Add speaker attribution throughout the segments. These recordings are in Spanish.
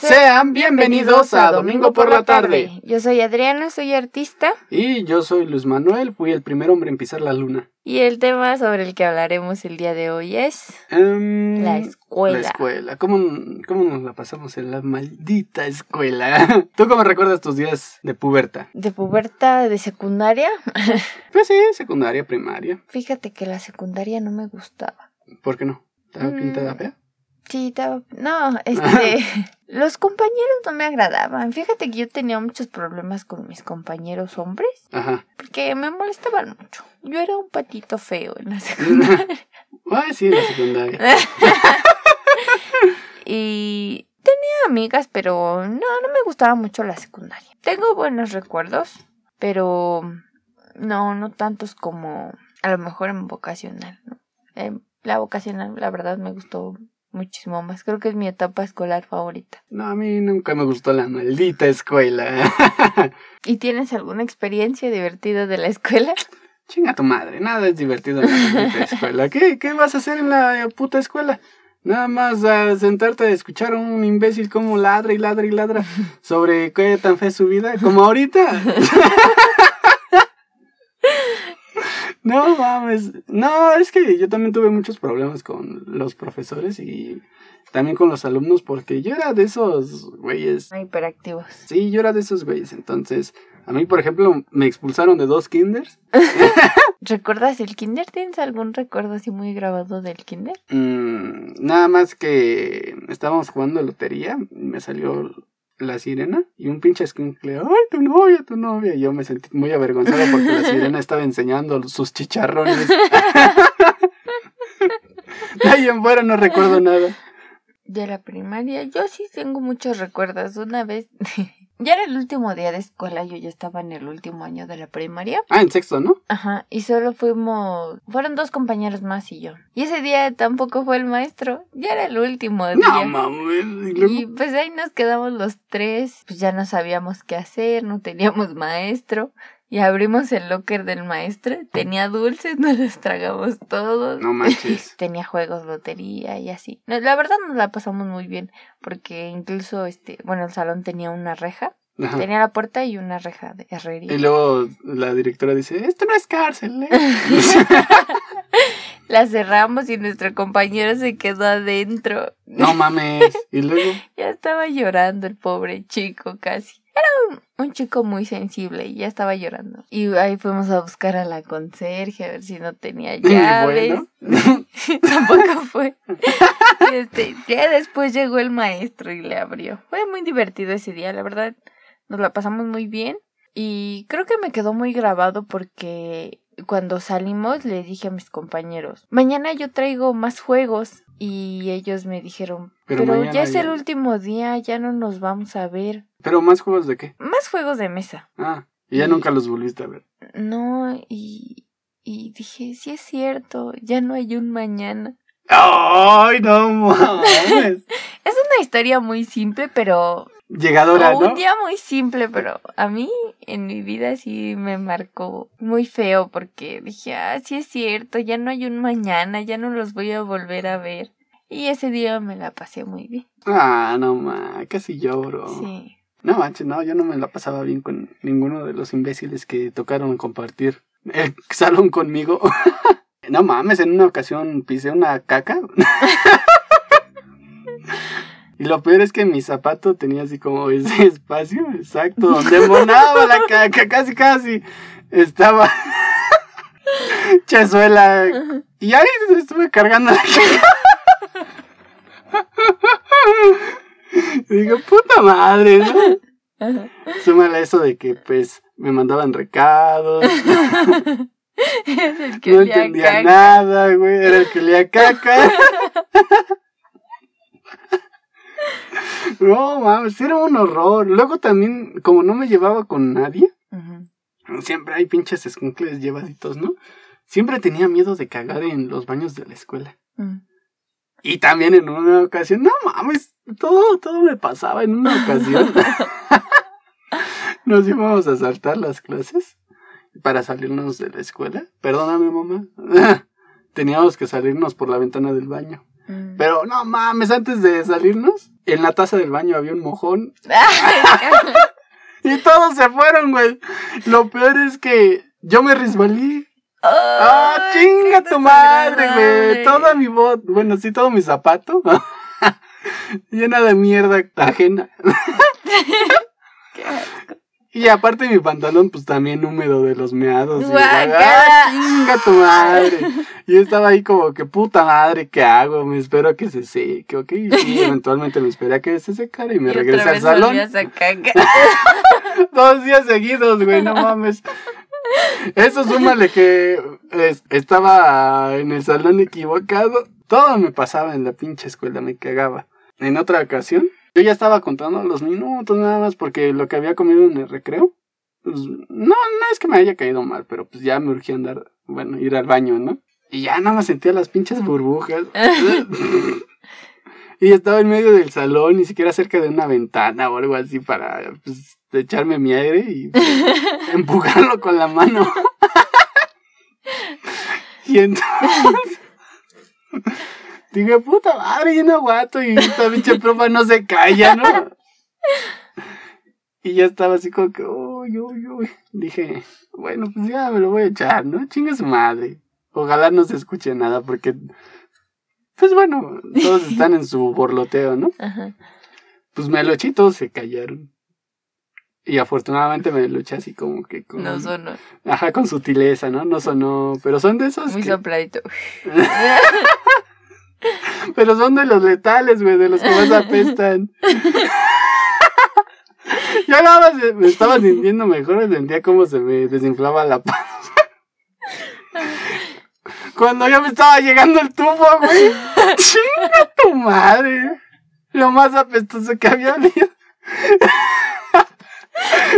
Speaker 1: Sean bienvenidos a Domingo por la tarde.
Speaker 2: Yo soy Adriana, soy artista.
Speaker 1: Y yo soy Luis Manuel, fui el primer hombre en pisar la luna.
Speaker 2: Y el tema sobre el que hablaremos el día de hoy es
Speaker 1: Em,
Speaker 2: la escuela.
Speaker 1: La escuela. ¿Cómo, ¿Cómo nos la pasamos en la maldita escuela? ¿Tú cómo recuerdas tus días de puberta?
Speaker 2: De puberta de secundaria.
Speaker 1: Pues sí, secundaria, primaria.
Speaker 2: Fíjate que la secundaria no me gustaba.
Speaker 1: ¿Por qué no? ¿Estaba
Speaker 2: Mm.
Speaker 1: pintada fea?
Speaker 2: Sí. No, este... los compañeros no me agradaban. Fíjate que yo tenía muchos problemas con mis compañeros hombres.
Speaker 1: Ajá.
Speaker 2: Porque me molestaban mucho. Yo era un patito feo en la secundaria.
Speaker 1: Ay, sí, la secundaria.
Speaker 2: Y tenía amigas, pero no, no me gustaba mucho la secundaria. Tengo buenos recuerdos, pero no, no tantos como a lo mejor en vocacional. ¿no? En la vocacional, la verdad, me gustó muchísimo más. Creo que es mi etapa escolar favorita.
Speaker 1: No, a mí nunca me gustó la maldita escuela.
Speaker 2: ¿Y tienes alguna experiencia divertida de la escuela?
Speaker 1: Chinga tu madre, nada es divertido en la maldita escuela. ¿Qué, ¿Qué vas a hacer en la puta escuela? Nada más a sentarte a escuchar a un imbécil como ladra y ladra y ladra sobre qué tan fe es su vida, como ahorita. No mames. No, es que yo también tuve muchos problemas con los profesores y también con los alumnos porque yo era de esos güeyes.
Speaker 2: Hiperactivos.
Speaker 1: Sí, yo era de esos güeyes. Entonces, a mí, por ejemplo, me expulsaron de dos kinders.
Speaker 2: ¿Recuerdas el kinder? ¿Tienes algún recuerdo así muy grabado del kinder?
Speaker 1: Mm, nada más que estábamos jugando lotería y me salió la sirena y un pinche escuincle, ay, tu novia, tu novia. Y yo me sentí muy avergonzado porque la sirena estaba enseñando sus chicharrones. De ahí en fuera no recuerdo nada.
Speaker 2: De la primaria, yo sí tengo muchos recuerdos. Una vez, ya era el último día de escuela, yo ya estaba en el último año de la primaria.
Speaker 1: Ah, en sexto, ¿no?
Speaker 2: Ajá, y solo fuimos, fueron dos compañeros más y yo. Y ese día tampoco fue el maestro, ya era el último día.
Speaker 1: No, mames. Y
Speaker 2: pues ahí nos quedamos los tres, pues ya no sabíamos qué hacer, no teníamos maestro. Y abrimos el locker del maestro, tenía dulces, nos los tragamos todos.
Speaker 1: No manches.
Speaker 2: tenía juegos, lotería y así. No, la verdad nos la pasamos muy bien, porque incluso este, bueno, el salón tenía una reja,
Speaker 1: Ajá.
Speaker 2: tenía la puerta y una reja de herrería.
Speaker 1: Y luego la directora dice, esto no es cárcel, ¿eh?
Speaker 2: La cerramos y nuestro compañero se quedó adentro.
Speaker 1: no mames. Y luego,
Speaker 2: Ya estaba llorando el pobre chico casi. Era un, un chico muy sensible y ya estaba llorando. Y ahí fuimos a buscar a la conserje a ver si no tenía
Speaker 1: y
Speaker 2: llaves.
Speaker 1: bueno.
Speaker 2: Tampoco fue. Este, ya después llegó el maestro y le abrió. Fue muy divertido ese día, la verdad. Nos la pasamos muy bien. Y creo que me quedó muy grabado porque cuando salimos le dije a mis compañeros, mañana yo traigo más juegos. Y ellos me dijeron,
Speaker 1: Pero
Speaker 2: ya es
Speaker 1: ya-
Speaker 2: el último día, ya no nos vamos a ver.
Speaker 1: Pero más juegos de qué?
Speaker 2: Más juegos de mesa.
Speaker 1: Ah, y ya
Speaker 2: Y-
Speaker 1: nunca los volviste a ver.
Speaker 2: No, y, y dije, sí es cierto, ya no hay un mañana.
Speaker 1: ¡Ay, no mames!
Speaker 2: Es una historia muy simple, pero
Speaker 1: Llegadora,
Speaker 2: o
Speaker 1: ¿no?
Speaker 2: un día muy simple, pero a mí en mi vida sí me marcó muy feo porque dije, ah, sí es cierto, ya no hay un mañana, ya no los voy a volver a ver. Y ese día me la pasé muy bien.
Speaker 1: Ah, no mames, casi lloro.
Speaker 2: Sí.
Speaker 1: No manches, no, yo no me la pasaba bien con ninguno de los imbéciles que tocaron compartir el salón conmigo. no mames, en una ocasión pisé una caca. y lo peor es que mi zapato tenía así como ese espacio exacto donde monaba la caca, casi casi. Estaba chazuela. Y ahí estuve cargando la caca. Y digo, puta madre, ¿no? Súmale eso de que, pues, me mandaban recados,
Speaker 2: Es el que
Speaker 1: no entendía
Speaker 2: caca.
Speaker 1: nada, güey, era el que leía caca. No, mames, era un horror. Luego también, como no me llevaba con nadie, siempre hay pinches escuncles llevaditos, ¿no? Siempre tenía miedo de cagar en los baños de la escuela.
Speaker 2: Mm.
Speaker 1: Y también en una ocasión, no mames, todo, todo me pasaba en una ocasión. Nos íbamos a saltar las clases para salirnos de la escuela. Perdóname, mamá. Teníamos que salirnos por la ventana del baño.
Speaker 2: Mm.
Speaker 1: Pero no mames, antes de salirnos, en la taza del baño había un mojón. y todos se fueron, güey. Lo peor es que yo me resbalé. ¡Ah, chinga tu madre, güey! Toda mi bot, bueno, sí, todo mi zapato. llena de mierda ajena. Y aparte mi pantalón, pues también húmedo de los meados. Y ¡Ah, chinga tu madre! Y yo estaba ahí como que puta madre, ¿qué hago? Me espero a que se seque, ok. Y eventualmente me esperé a que se secara y me regresé al salón. Dos días seguidos, güey, no mames. Eso súmale que estaba en el salón equivocado. Todo me pasaba en la pinche escuela, me cagaba. En otra ocasión, yo ya estaba contando los minutos nada más porque lo que había comido en el recreo, pues no, no es que me haya caído mal, pero pues ya me urgía andar, bueno, ir al baño, ¿no? Y ya nada más sentía las pinches burbujas. y estaba en medio del salón, ni siquiera cerca de una ventana o algo así para pues, echarme mi aire y empujarlo con la mano. y entonces Dije, puta madre, y no aguanto y esta pinche profa no se calla, ¿no? Y ya estaba así como que, uy, uy, uy. Dije, bueno, pues ya me lo voy a echar, ¿no? Chinga su madre. Ojalá no se escuche nada porque, pues bueno, todos están en su borloteo, ¿no? Ajá. Pues me lo eché y todos se callaron. Y afortunadamente me lo eché así como que con...
Speaker 2: No sonó.
Speaker 1: Ajá, con sutileza, ¿no? No sonó, pero son de esos
Speaker 2: Muy sopladito.
Speaker 1: Pero son de los letales, güey, de los que más apestan. Yo nada más me estaba sintiendo mejor, sentía como se me desinflaba la panza. Cuando ya me estaba llegando el tufo, güey. Chinga tu madre. Lo más apestoso que había habido.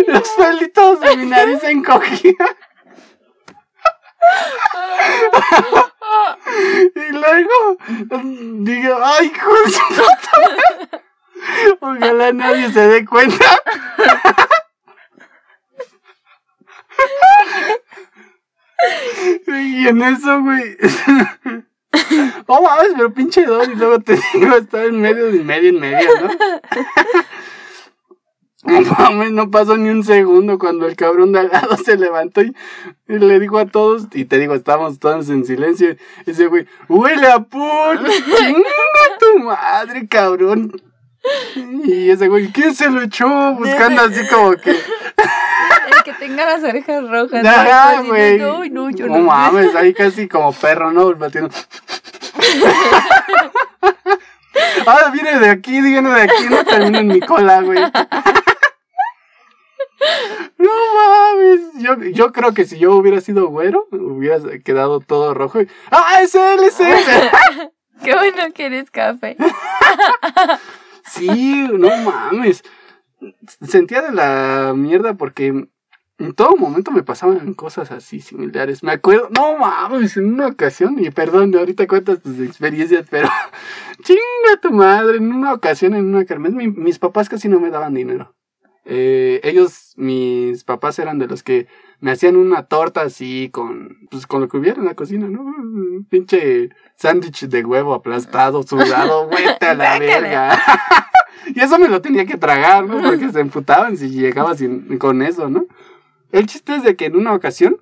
Speaker 1: Los pelitos de mi nariz se encogían. Y luego digo, ay, hijo Ojalá nadie se dé cuenta. y en eso, güey. Oh, mames, pero pinche dos. Y luego te digo, estaba en medio, de medio, en medio, ¿no? No mames, no pasó ni un segundo cuando el cabrón de al lado se levantó y, le dijo a todos, y te digo, estábamos todos en silencio, y ese güey, huele a pul, chinga tu madre, cabrón. Y ese güey, ¿quién se lo echó? Buscando así como que.
Speaker 2: El que tenga las orejas rojas.
Speaker 1: Ajá, güey. No, no, yo no. No mames, ahí casi como perro, ¿no? Batiendo. Ahora viene de aquí, viene de aquí, no termina en mi cola, güey. No mames. Yo, yo creo que si yo hubiera sido güero, hubiera quedado todo rojo. Y, ¡Ah, es él, es él!
Speaker 2: Qué bueno que eres café.
Speaker 1: sí, no mames. Sentía de la mierda porque en todo momento me pasaban cosas así similares. Me acuerdo, no mames, en una ocasión, y perdón, ahorita cuentas tus experiencias, pero chinga tu madre, en una ocasión, en una kermés, mis papás casi no me daban dinero. Eh, ellos, mis papás eran de los que me hacían una torta así con, pues con lo que hubiera en la cocina, ¿no? Un pinche sándwich de huevo aplastado, sudado, vete a la verga. y eso me lo tenía que tragar, ¿no? Porque se emputaban si llegaba sin, con eso, ¿no? El chiste es de que en una ocasión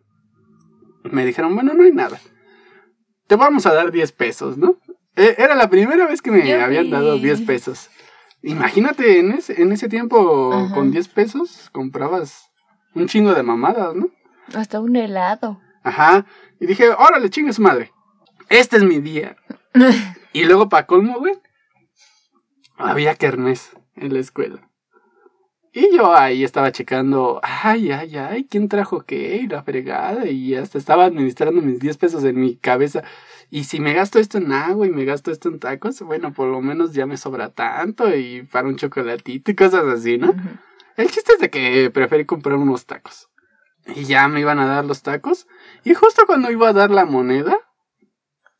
Speaker 1: me dijeron, bueno, no hay nada. Te vamos a dar 10 pesos, ¿no? E, era la primera vez que me habían dado 10 pesos. Imagínate, en ese, en ese tiempo, con 10 pesos, comprabas un chingo de mamadas, ¿no?
Speaker 2: Hasta un helado.
Speaker 1: Ajá. Y dije, órale, chingue su madre. Este es mi día. y luego, para colmo, güey, había kermés en la escuela. Y yo ahí estaba checando, ay, ay, ay, ¿quién trajo qué? Y la fregada. Y hasta estaba administrando mis 10 pesos en mi cabeza. Y si me gasto esto en agua y me gasto esto en tacos, bueno, por lo menos ya me sobra tanto y para un chocolatito y cosas así, ¿no? El chiste es de que preferí comprar unos tacos. Y ya me iban a dar los tacos. Y justo cuando iba a dar la moneda,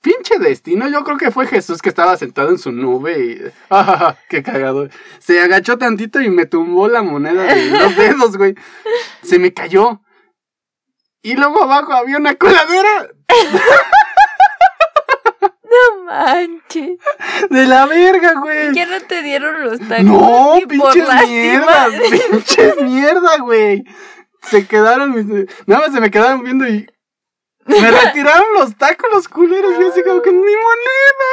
Speaker 1: pinche destino, yo creo que fue Jesús que estaba sentado en su nube y... ¡Ah, qué cagado! Se agachó tantito y me tumbó la moneda de los dedos, güey. Se me cayó. Y luego abajo había una coladera.
Speaker 2: No manches.
Speaker 1: De la verga, güey.
Speaker 2: Ya no te dieron los tacos.
Speaker 1: No,
Speaker 2: por
Speaker 1: pinches
Speaker 2: lástima.
Speaker 1: mierdas, pinches mierda, güey. Se quedaron, mis- nada más se me quedaron viendo y me retiraron los tacos, los culeros, y así como que ni moneda,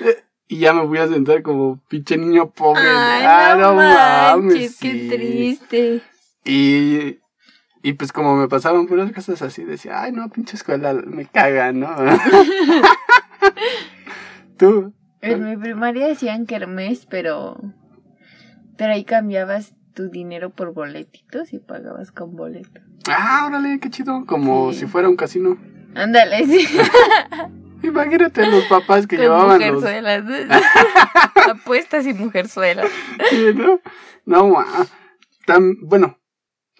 Speaker 1: güey. Y ya me voy a sentar como pinche niño pobre.
Speaker 2: Ay,
Speaker 1: Ah,
Speaker 2: no, manches, qué
Speaker 1: sí.
Speaker 2: triste.
Speaker 1: Y, y pues como me pasaban puras cosas así, decía, ay no, pinche escuela, me cagan, ¿no? Tú.
Speaker 2: En mi primaria decían kermés, pero. Pero ahí cambiabas tu dinero por boletitos y pagabas con boleto.
Speaker 1: Ah, órale, qué chido. Como
Speaker 2: Sí.
Speaker 1: si fuera un casino.
Speaker 2: Ándale, sí.
Speaker 1: Imagínate los papás que
Speaker 2: Con
Speaker 1: llevaban los...
Speaker 2: Apuestas y mujerzuelas.
Speaker 1: Sí, ¿no? No, ma. Tan, bueno.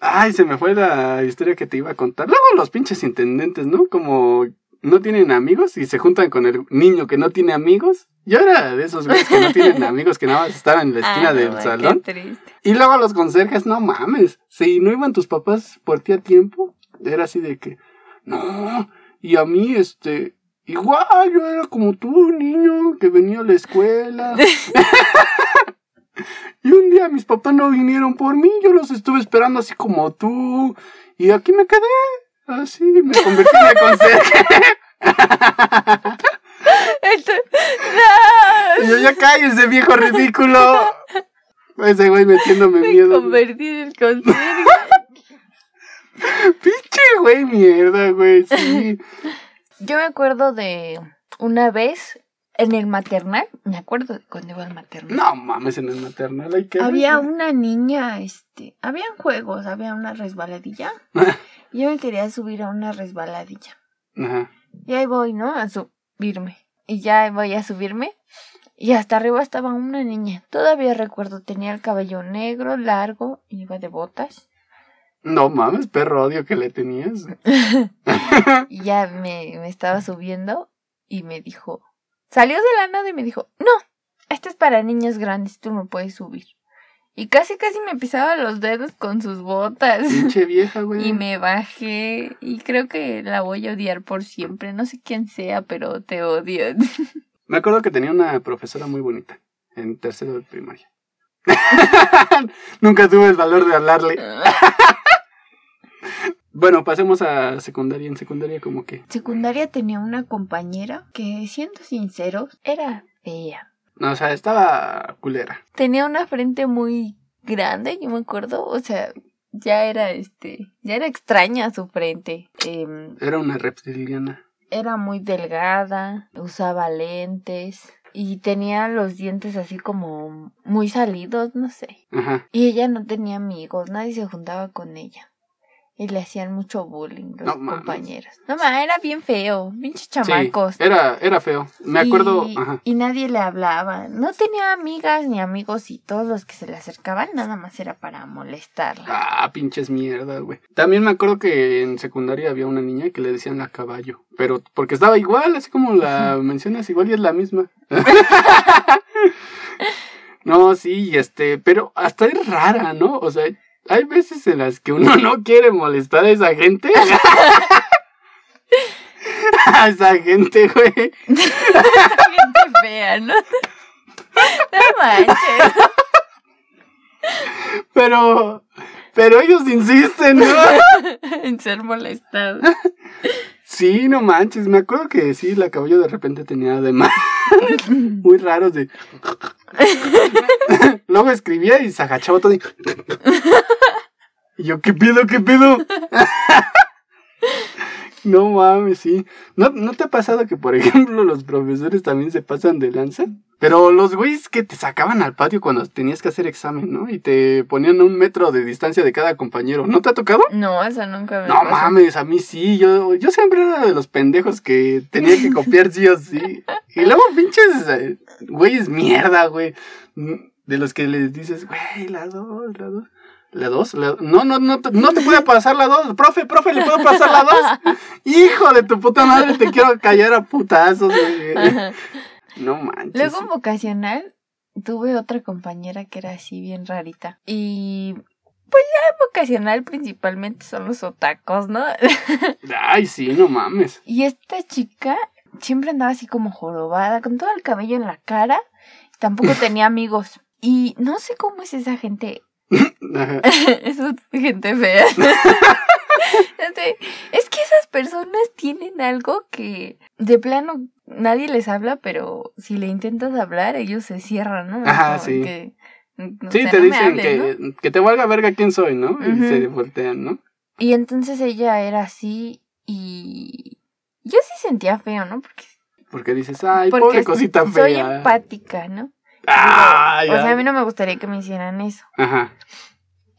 Speaker 1: Ay, se me fue la historia que te iba a contar. Luego los pinches intendentes, ¿no? Como no tienen amigos y se juntan con el niño que no tiene amigos. Yo era de esos güeyes que no tienen amigos, que nada más estaban en la esquina
Speaker 2: Ah, no,
Speaker 1: del salón.
Speaker 2: Qué triste.
Speaker 1: Y luego los conserjes, no mames. Si no iban tus papás por ti a tiempo, era así de que, no. Y a mí, este, igual, yo era como tú, niño, que venía a la escuela. y un día mis papás no vinieron por mí, yo los estuve esperando así como tú. Y aquí me quedé. Así, me convertí en el conserje.
Speaker 2: Esto-
Speaker 1: Y yo, ya cállese, viejo ridículo. Ese güey metiéndome
Speaker 2: Me
Speaker 1: miedo.
Speaker 2: convertí en el conserje.
Speaker 1: Pinche güey, mierda, güey, sí.
Speaker 2: Yo me acuerdo de una vez en el maternal. Me acuerdo de cuando iba al maternal.
Speaker 1: No mames, en el maternal hay que.
Speaker 2: Había una niña, este, habían juegos, había una resbaladilla. yo me quería subir a una resbaladilla.
Speaker 1: Ajá.
Speaker 2: Y ahí voy, ¿no? A subirme. Y ya voy a subirme. Y hasta arriba estaba una niña. Todavía recuerdo, tenía el cabello negro, largo, y iba de botas.
Speaker 1: No mames, perro odio que le tenías.
Speaker 2: Y ya me, me estaba subiendo y me dijo, salió de la nada y me dijo, no, este es para niños grandes, tú no puedes subir. Y casi casi me pisaba los dedos con sus botas.
Speaker 1: Pinche vieja, güey.
Speaker 2: Y me bajé y creo que la voy a odiar por siempre. No sé quién sea, pero te odio.
Speaker 1: Me acuerdo que tenía una profesora muy bonita en tercero de primaria. Nunca tuve el valor de hablarle. Bueno, pasemos a secundaria. En secundaria como que...
Speaker 2: Secundaria tenía una compañera que, siendo sinceros, era fea.
Speaker 1: No, o sea, estaba culera.
Speaker 2: Tenía una frente muy grande, yo me acuerdo. O sea, ya era este, ya era extraña su frente. Em,
Speaker 1: Era una reptiliana.
Speaker 2: era muy delgada, usaba lentes y tenía los dientes así como muy salidos, no sé.
Speaker 1: Ajá.
Speaker 2: Y ella no tenía amigos, nadie se juntaba con ella. Y le hacían mucho bullying los
Speaker 1: No
Speaker 2: compañeros. No mames, era bien feo, pinches
Speaker 1: Sí,
Speaker 2: chamacos.
Speaker 1: era, era feo. Me acuerdo... Ajá.
Speaker 2: y nadie le hablaba. No tenía amigas ni amigos y todos los que se le acercaban nada más era para molestarla.
Speaker 1: Ah, pinches mierda, güey. También me acuerdo que en secundaria había una niña que le decían la caballo. Pero porque estaba igual, así como la mencionas, igual y es la misma. no, sí, este, pero hasta es rara, ¿no? O sea, hay veces en las que uno no quiere molestar a esa gente. a esa gente, güey.
Speaker 2: Gente fea, ¿no? No manches.
Speaker 1: Pero, pero ellos insisten, ¿no?
Speaker 2: En ser molestado.
Speaker 1: Sí, no manches, me acuerdo que sí, la caballo de repente tenía además muy raros de... Luego escribía y se agachaba todo y... y yo, ¿qué pido, qué pido? no mames, sí. ¿No, ¿No te ha pasado que, por ejemplo, los profesores también se pasan de lanza? Pero los güeyes que te sacaban al patio cuando tenías que hacer examen, ¿no? Y te ponían a un metro de distancia de cada compañero. ¿No te ha tocado?
Speaker 2: No, eso nunca me
Speaker 1: No
Speaker 2: pasó.
Speaker 1: mames, a mí sí, yo, yo siempre era de los pendejos que tenía que copiar sí o sí. Y luego pinches eh, güeyes mierda, güey. Mm, De los que les dices, güey, la dos, la dos. ¿La dos? La- No, no, no, te- no te puede pasar la dos. Profe, profe, ¿le puedo pasar la dos? Hijo de tu puta madre, te quiero callar a putazos, güey. No manches.
Speaker 2: Luego en vocacional tuve otra compañera que era así bien rarita. Y pues ya en vocacional principalmente son los otacos, ¿no?
Speaker 1: Ay, sí, no mames.
Speaker 2: y esta chica siempre andaba así como jorobada, con todo el cabello en la cara. Tampoco tenía amigos. Y no sé cómo es esa gente. Esa gente fea. Es que esas personas tienen algo que de plano nadie les habla, pero si le intentas hablar, ellos se cierran, ¿no?
Speaker 1: Ajá,
Speaker 2: Como
Speaker 1: sí.
Speaker 2: que, o
Speaker 1: Sí,
Speaker 2: sea,
Speaker 1: te
Speaker 2: no
Speaker 1: dicen
Speaker 2: hables,
Speaker 1: que,
Speaker 2: ¿no?
Speaker 1: que te valga verga quién soy, ¿no? Y se voltean, ¿no?
Speaker 2: Y entonces ella era así y yo sí sentía feo, ¿no? Porque,
Speaker 1: Porque dices, ay,
Speaker 2: porque
Speaker 1: pobre cosita
Speaker 2: soy
Speaker 1: fea.
Speaker 2: empática, ¿no?
Speaker 1: Ah,
Speaker 2: O sea, a mí no me gustaría que me hicieran eso.
Speaker 1: Ajá.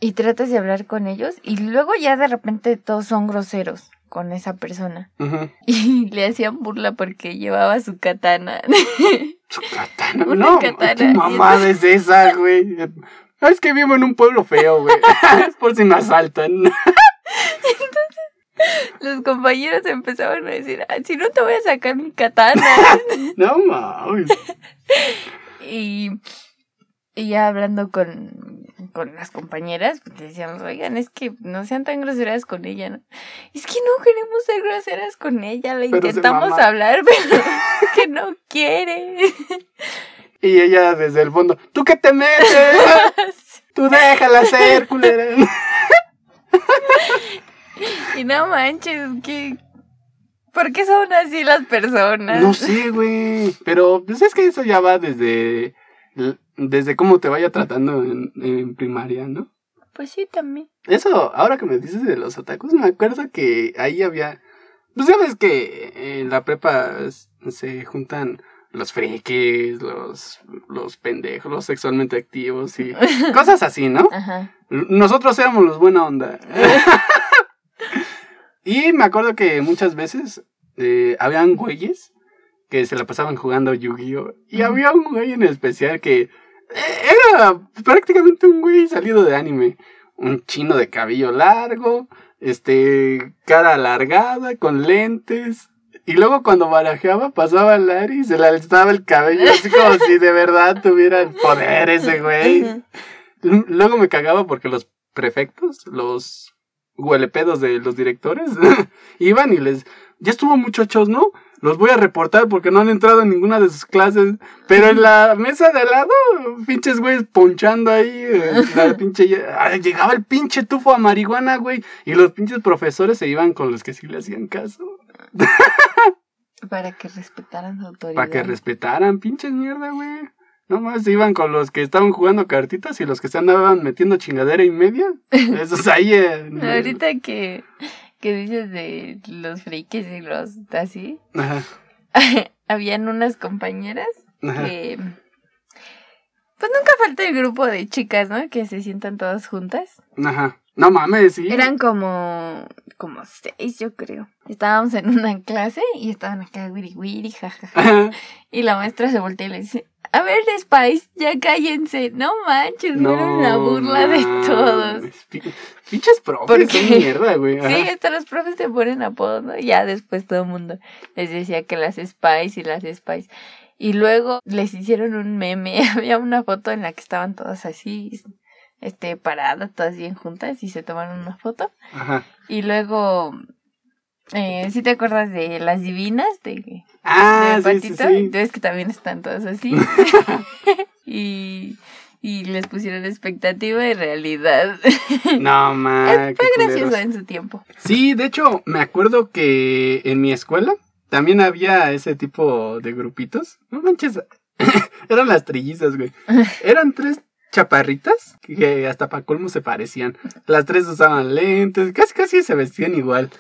Speaker 2: Y tratas de hablar con ellos y luego ya de repente todos son groseros con esa persona.
Speaker 1: ujú.
Speaker 2: Y le hacían burla porque llevaba su katana.
Speaker 1: Su katana.
Speaker 2: Una
Speaker 1: no,
Speaker 2: katana.
Speaker 1: ¿qué mamada es esa, güey? Es que vivo en un pueblo feo, güey. es por si me asaltan.
Speaker 2: Los compañeros empezaban a decir, "Ah, si no te voy a sacar mi katana.
Speaker 1: no mames.
Speaker 2: Y, y ya hablando con, con las compañeras, pues decíamos, oigan, es que no sean tan groseras con ella, ¿no? Es que no queremos ser groseras con ella, le
Speaker 1: Pero
Speaker 2: intentamos hablar, pero es que no quiere.
Speaker 1: Y ella desde el fondo, ¿tú qué te metes? Tú déjala ser, culera.
Speaker 2: y no manches, que... ¿Por qué son así las personas?
Speaker 1: No sé, güey. Pero pues es que eso ya va desde, desde cómo te vaya tratando en, en primaria, ¿no?
Speaker 2: Pues sí, también.
Speaker 1: Eso, ahora que me dices de los otakus, me acuerdo que ahí había. Pues ya ves que en la prepa se juntan los frikis, los, los pendejos, los sexualmente activos y cosas así, ¿no?
Speaker 2: Ajá.
Speaker 1: Nosotros éramos los buena onda. y me acuerdo que muchas veces eh, habían güeyes que se la pasaban jugando Yu-Gi-Oh! Y había un güey en especial que eh, era prácticamente un güey salido de anime. Un chino de cabello largo, este, cara alargada, con lentes. Y luego cuando barajeaba pasaba al aire y se le alzaba el cabello así como si de verdad tuviera el poder ese güey. Luego me cagaba porque los prefectos, los huelepedos de los directores, iban y les... Ya estuvo muchachos, ¿no? Los voy a reportar porque no han entrado en ninguna de sus clases. Pero en la mesa de al lado, pinches güeyes ponchando ahí. eh, La pinche... Llegaba el pinche tufo a marihuana, güey. Y los pinches profesores se iban con los que sí le hacían caso.
Speaker 2: Para que respetaran su autoridad.
Speaker 1: Para que respetaran, pinches mierda, güey. No más se iban con los que estaban jugando cartitas y los que se andaban metiendo chingadera y media. Esos ahí. eh,
Speaker 2: Ahorita que, que dices de los frikis y los así,
Speaker 1: Ajá,
Speaker 2: habían unas compañeras
Speaker 1: ajá.
Speaker 2: que... Pues nunca falta el grupo de chicas, ¿no? Que se sientan todas juntas.
Speaker 1: Ajá. No mames, sí.
Speaker 2: Eran como... como seis, yo creo. Estábamos en una clase y estaban acá wiri wiri, jajaja. Y la maestra se voltea y le dice, a ver, Spice, ya cállense. No manches, no, era una burla de todos.
Speaker 1: Pinches profes,
Speaker 2: ¿Por
Speaker 1: qué
Speaker 2: qué?
Speaker 1: mierda, güey. Ajá.
Speaker 2: Sí, hasta los profes te ponen apodos, ¿no? Ya después todo el mundo les decía que las Spice y las Spice. Y luego les hicieron un meme. Había una foto en la que estaban todas así, este, paradas, todas bien juntas y se tomaron una foto.
Speaker 1: Ajá.
Speaker 2: Y luego, eh, ¿sí te acuerdas de las divinas? De,
Speaker 1: Ah,
Speaker 2: de
Speaker 1: sí,
Speaker 2: Patito?
Speaker 1: sí.
Speaker 2: Entonces que también están todas así. y, y les pusieron expectativa y realidad.
Speaker 1: No, mames.
Speaker 2: Fue gracioso en su tiempo.
Speaker 1: Sí, de hecho, me acuerdo que en mi escuela también había ese tipo de grupitos. No manches, eran las trillizas, güey. Eran tres chaparritas que hasta para colmo se parecían. Las tres usaban lentes, casi casi se vestían igual.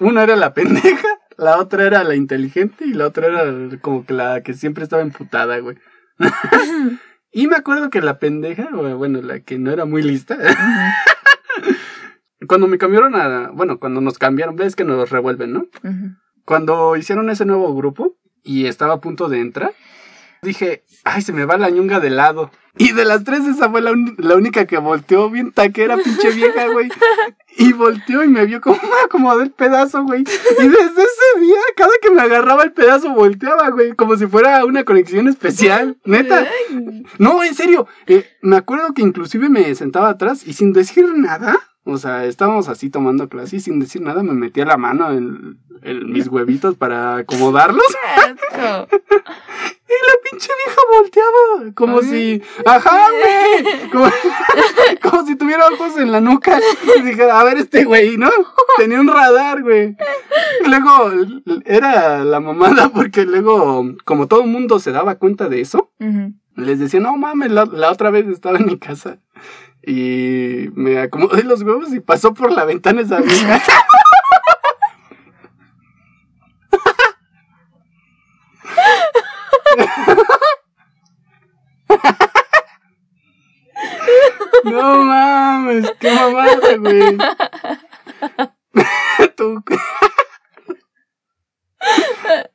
Speaker 1: Una era la pendeja, la otra era la inteligente y la otra era como que la que siempre estaba emputada, güey. y me acuerdo que la pendeja, bueno, la que no era muy lista, cuando me cambiaron a, bueno, cuando nos cambiaron, ves que nos revuelven, ¿no?
Speaker 2: Ujú.
Speaker 1: Cuando hicieron ese nuevo grupo y estaba a punto de entrar, dije, ay, se me va la ñunga de lado. Y de las tres, esa fue la, un- la única que volteó bien taquera, pinche vieja, güey. Y volteó y me vio como me acomodé el pedazo, güey. Y desde ese día, cada que me agarraba el pedazo, volteaba, güey. Como si fuera una conexión especial. Neta. No, en serio. eh, me acuerdo que inclusive me sentaba atrás y sin decir nada, O sea, estábamos así tomando clase y sin decir nada me metía la mano en, en mis huevitos para acomodarlos. Y la pinche vieja volteaba, como si, ajá, güey, como, como si tuviera ojos en la nuca. Y dijera, a ver este güey, ¿no? Tenía un radar, güey. Luego era la mamada porque luego, como todo el mundo se daba cuenta de eso, les decía, no mames, la, la otra vez estaba en mi casa y me acomodé los huevos y pasó por la ventana esa vieja. No mames, qué mamada, güey. Tú.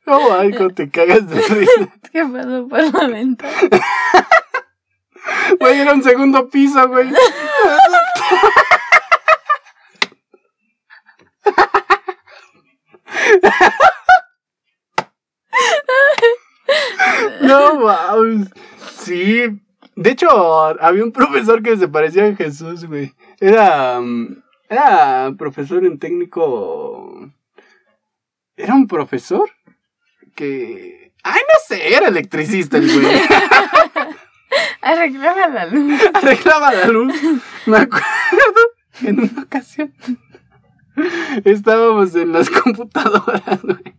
Speaker 1: No, cómo te cagas de risa.
Speaker 2: ¿Qué pasó por la ventana?
Speaker 1: Güey, era un segundo piso, güey. No mames. Sí. De hecho, había un profesor que se parecía a Jesús, güey. Era. mm, Era profesor en técnico. Era un profesor que. Ay, no sé, era electricista el güey.
Speaker 2: Arreglaba la luz.
Speaker 1: arreglaba la luz. Me acuerdo que en una ocasión estábamos en las computadoras, güey.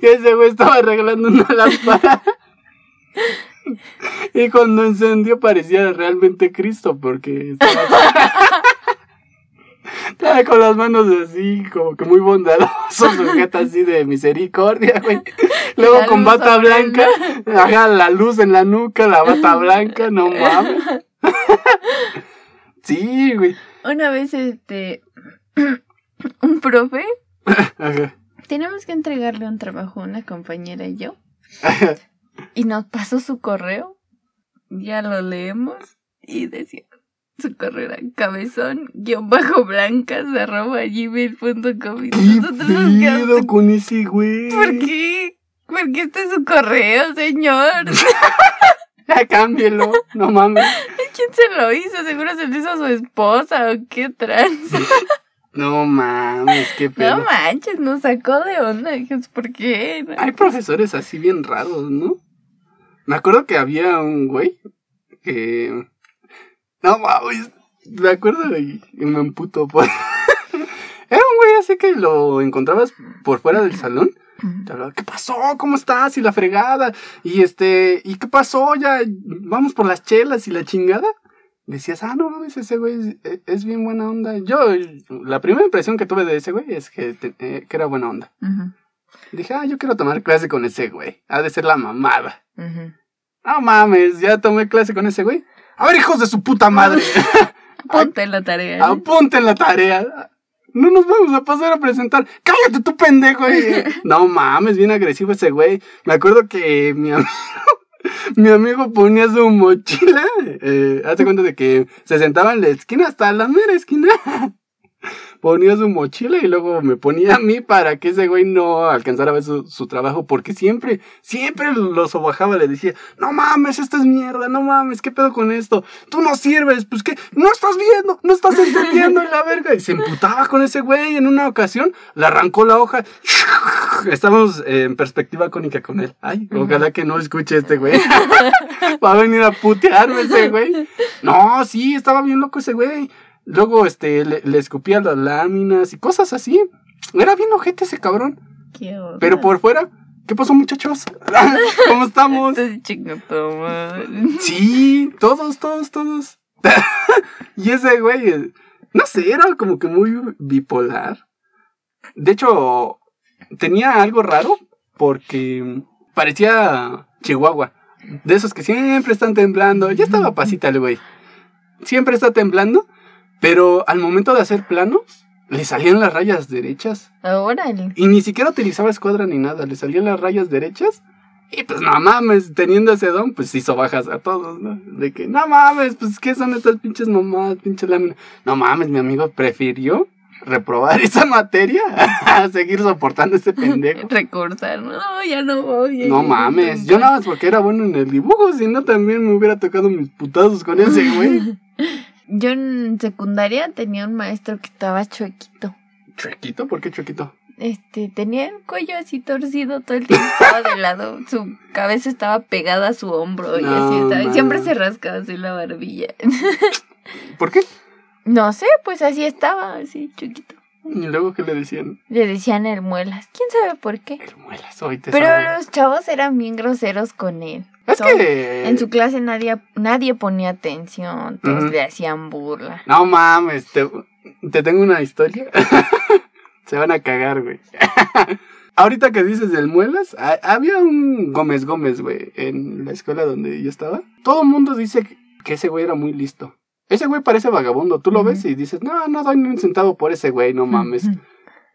Speaker 1: Y ese güey estaba arreglando una lámpara. Y cuando encendió parecía realmente Cristo porque estaba, estaba con las manos así, como que muy bondadoso, sujeta así de misericordia, güey. Luego
Speaker 2: La
Speaker 1: con bata blanca, haga la luz en la nuca, la bata blanca, no mames. Sí, güey.
Speaker 2: Una vez, este. Un profe.
Speaker 1: Ajá.
Speaker 2: Tenemos que entregarle un trabajo a una compañera y yo.
Speaker 1: Ajá.
Speaker 2: Y nos pasó su correo. Ya lo leemos. Y decía. Su correo era cabezón guion bajo blancas arroba gmail.com.
Speaker 1: ¿Qué
Speaker 2: nos quedamos.
Speaker 1: con ese güey?
Speaker 2: ¿Por qué? ¿Por qué este es su correo, señor?
Speaker 1: Ya cámbielo, no mames.
Speaker 2: ¿Quién se lo hizo? Seguro se lo hizo su esposa o qué trans.
Speaker 1: No mames, qué pedo.
Speaker 2: No manches, nos sacó de onda. ¿por qué?
Speaker 1: Hay profesores así bien raros, ¿no? Me acuerdo que había un güey que... No mames, me acuerdo y, me emputo por... Era un güey así que lo encontrabas por fuera del salón. Te hablaba, ¿qué pasó? ¿Cómo estás? Y la fregada. Y este, ¿y qué pasó? Ya vamos por las chelas y la chingada. Decías, ah, no mames, ese güey es, es bien buena onda. Yo, la primera impresión que tuve de ese güey es que, te- eh, que era buena onda. Dije, ah, yo quiero tomar clase con ese güey. Ha de ser la mamada.
Speaker 2: ujú.
Speaker 1: No mames, ya tomé clase con ese güey. A ver, hijos de su puta madre.
Speaker 2: Ponte la tarea. ¿eh?
Speaker 1: Apunten la tarea. No nos vamos a pasar a presentar. Cállate tú, pendejo. Y- No mames, bien agresivo ese güey. Me acuerdo que mi amigo, mi amigo ponía su mochila. Eh, hace cuenta de que se sentaba en la esquina hasta la mera esquina. Ponía su mochila y luego me ponía a mí para que ese güey no alcanzara a ver su, su trabajo. Porque siempre, siempre lo sobajaba. Le decía, no mames, esto es mierda. No mames, ¿qué pedo con esto? Tú no sirves. Pues que no estás viendo, no estás entendiendo en la verga. Y se emputaba con ese güey. En una ocasión le arrancó la hoja. Estábamos eh, en perspectiva cónica con él. Ay, ojalá que no escuche este güey. Va a venir a putearme ese güey. No, sí, estaba bien loco ese güey. Luego, este, le, le escupía las láminas y cosas así. Era bien ojete ese cabrón.
Speaker 2: Qué.
Speaker 1: Pero por fuera, ¿qué pasó, muchachos? ¿Cómo estamos? Sí, todos, todos, todos. y ese güey, eh, no sé, era como que muy bipolar. De hecho, tenía algo raro porque parecía Chihuahua. De esos que siempre están temblando. Ya estaba pasita el güey. Siempre está temblando, pero al momento de hacer planos, le salían las rayas derechas.
Speaker 2: Órale.
Speaker 1: Y ni siquiera utilizaba escuadra ni nada, le salían las rayas derechas. Y pues no mames, teniendo ese don, pues hizo bajas a todos, ¿no? De que, no mames, pues ¿qué son estas pinches mamadas, pinches láminas? No mames, mi amigo prefirió reprobar esa materia a seguir soportando ese pendejo.
Speaker 2: Recursar. No, ya no voy.
Speaker 1: No mames, yo nada más porque era bueno en el dibujo, si no también me hubiera tocado mis putazos con ese güey.
Speaker 2: Yo en secundaria tenía un maestro que estaba chuequito.
Speaker 1: ¿Chuequito? ¿Por qué chuequito?
Speaker 2: Este, tenía el cuello así torcido, todo el tiempo estaba de lado, su cabeza estaba pegada a su hombro y así estaba. Y siempre se rascaba así la barbilla.
Speaker 1: ¿Por qué?
Speaker 2: No sé, pues así estaba, así chiquito.
Speaker 1: Y luego, ¿qué le decían?
Speaker 2: Le decían el muelas, quién sabe por qué.
Speaker 1: El muelas, hoy te
Speaker 2: Pero
Speaker 1: sabe.
Speaker 2: los chavos eran bien groseros con él.
Speaker 1: Es
Speaker 2: Todos-
Speaker 1: que...
Speaker 2: En su clase nadie, nadie ponía atención, todos le hacían burla.
Speaker 1: No mames, te, te tengo una historia. Se van a cagar, güey. Ahorita que dices del muelas, ha- había un Gómez Gómez, güey, en la escuela donde yo estaba. Todo el mundo dice que, que ese güey era muy listo. Ese güey parece vagabundo. Tú lo ves y dices, no, no doy ni un centavo por ese güey, no mames.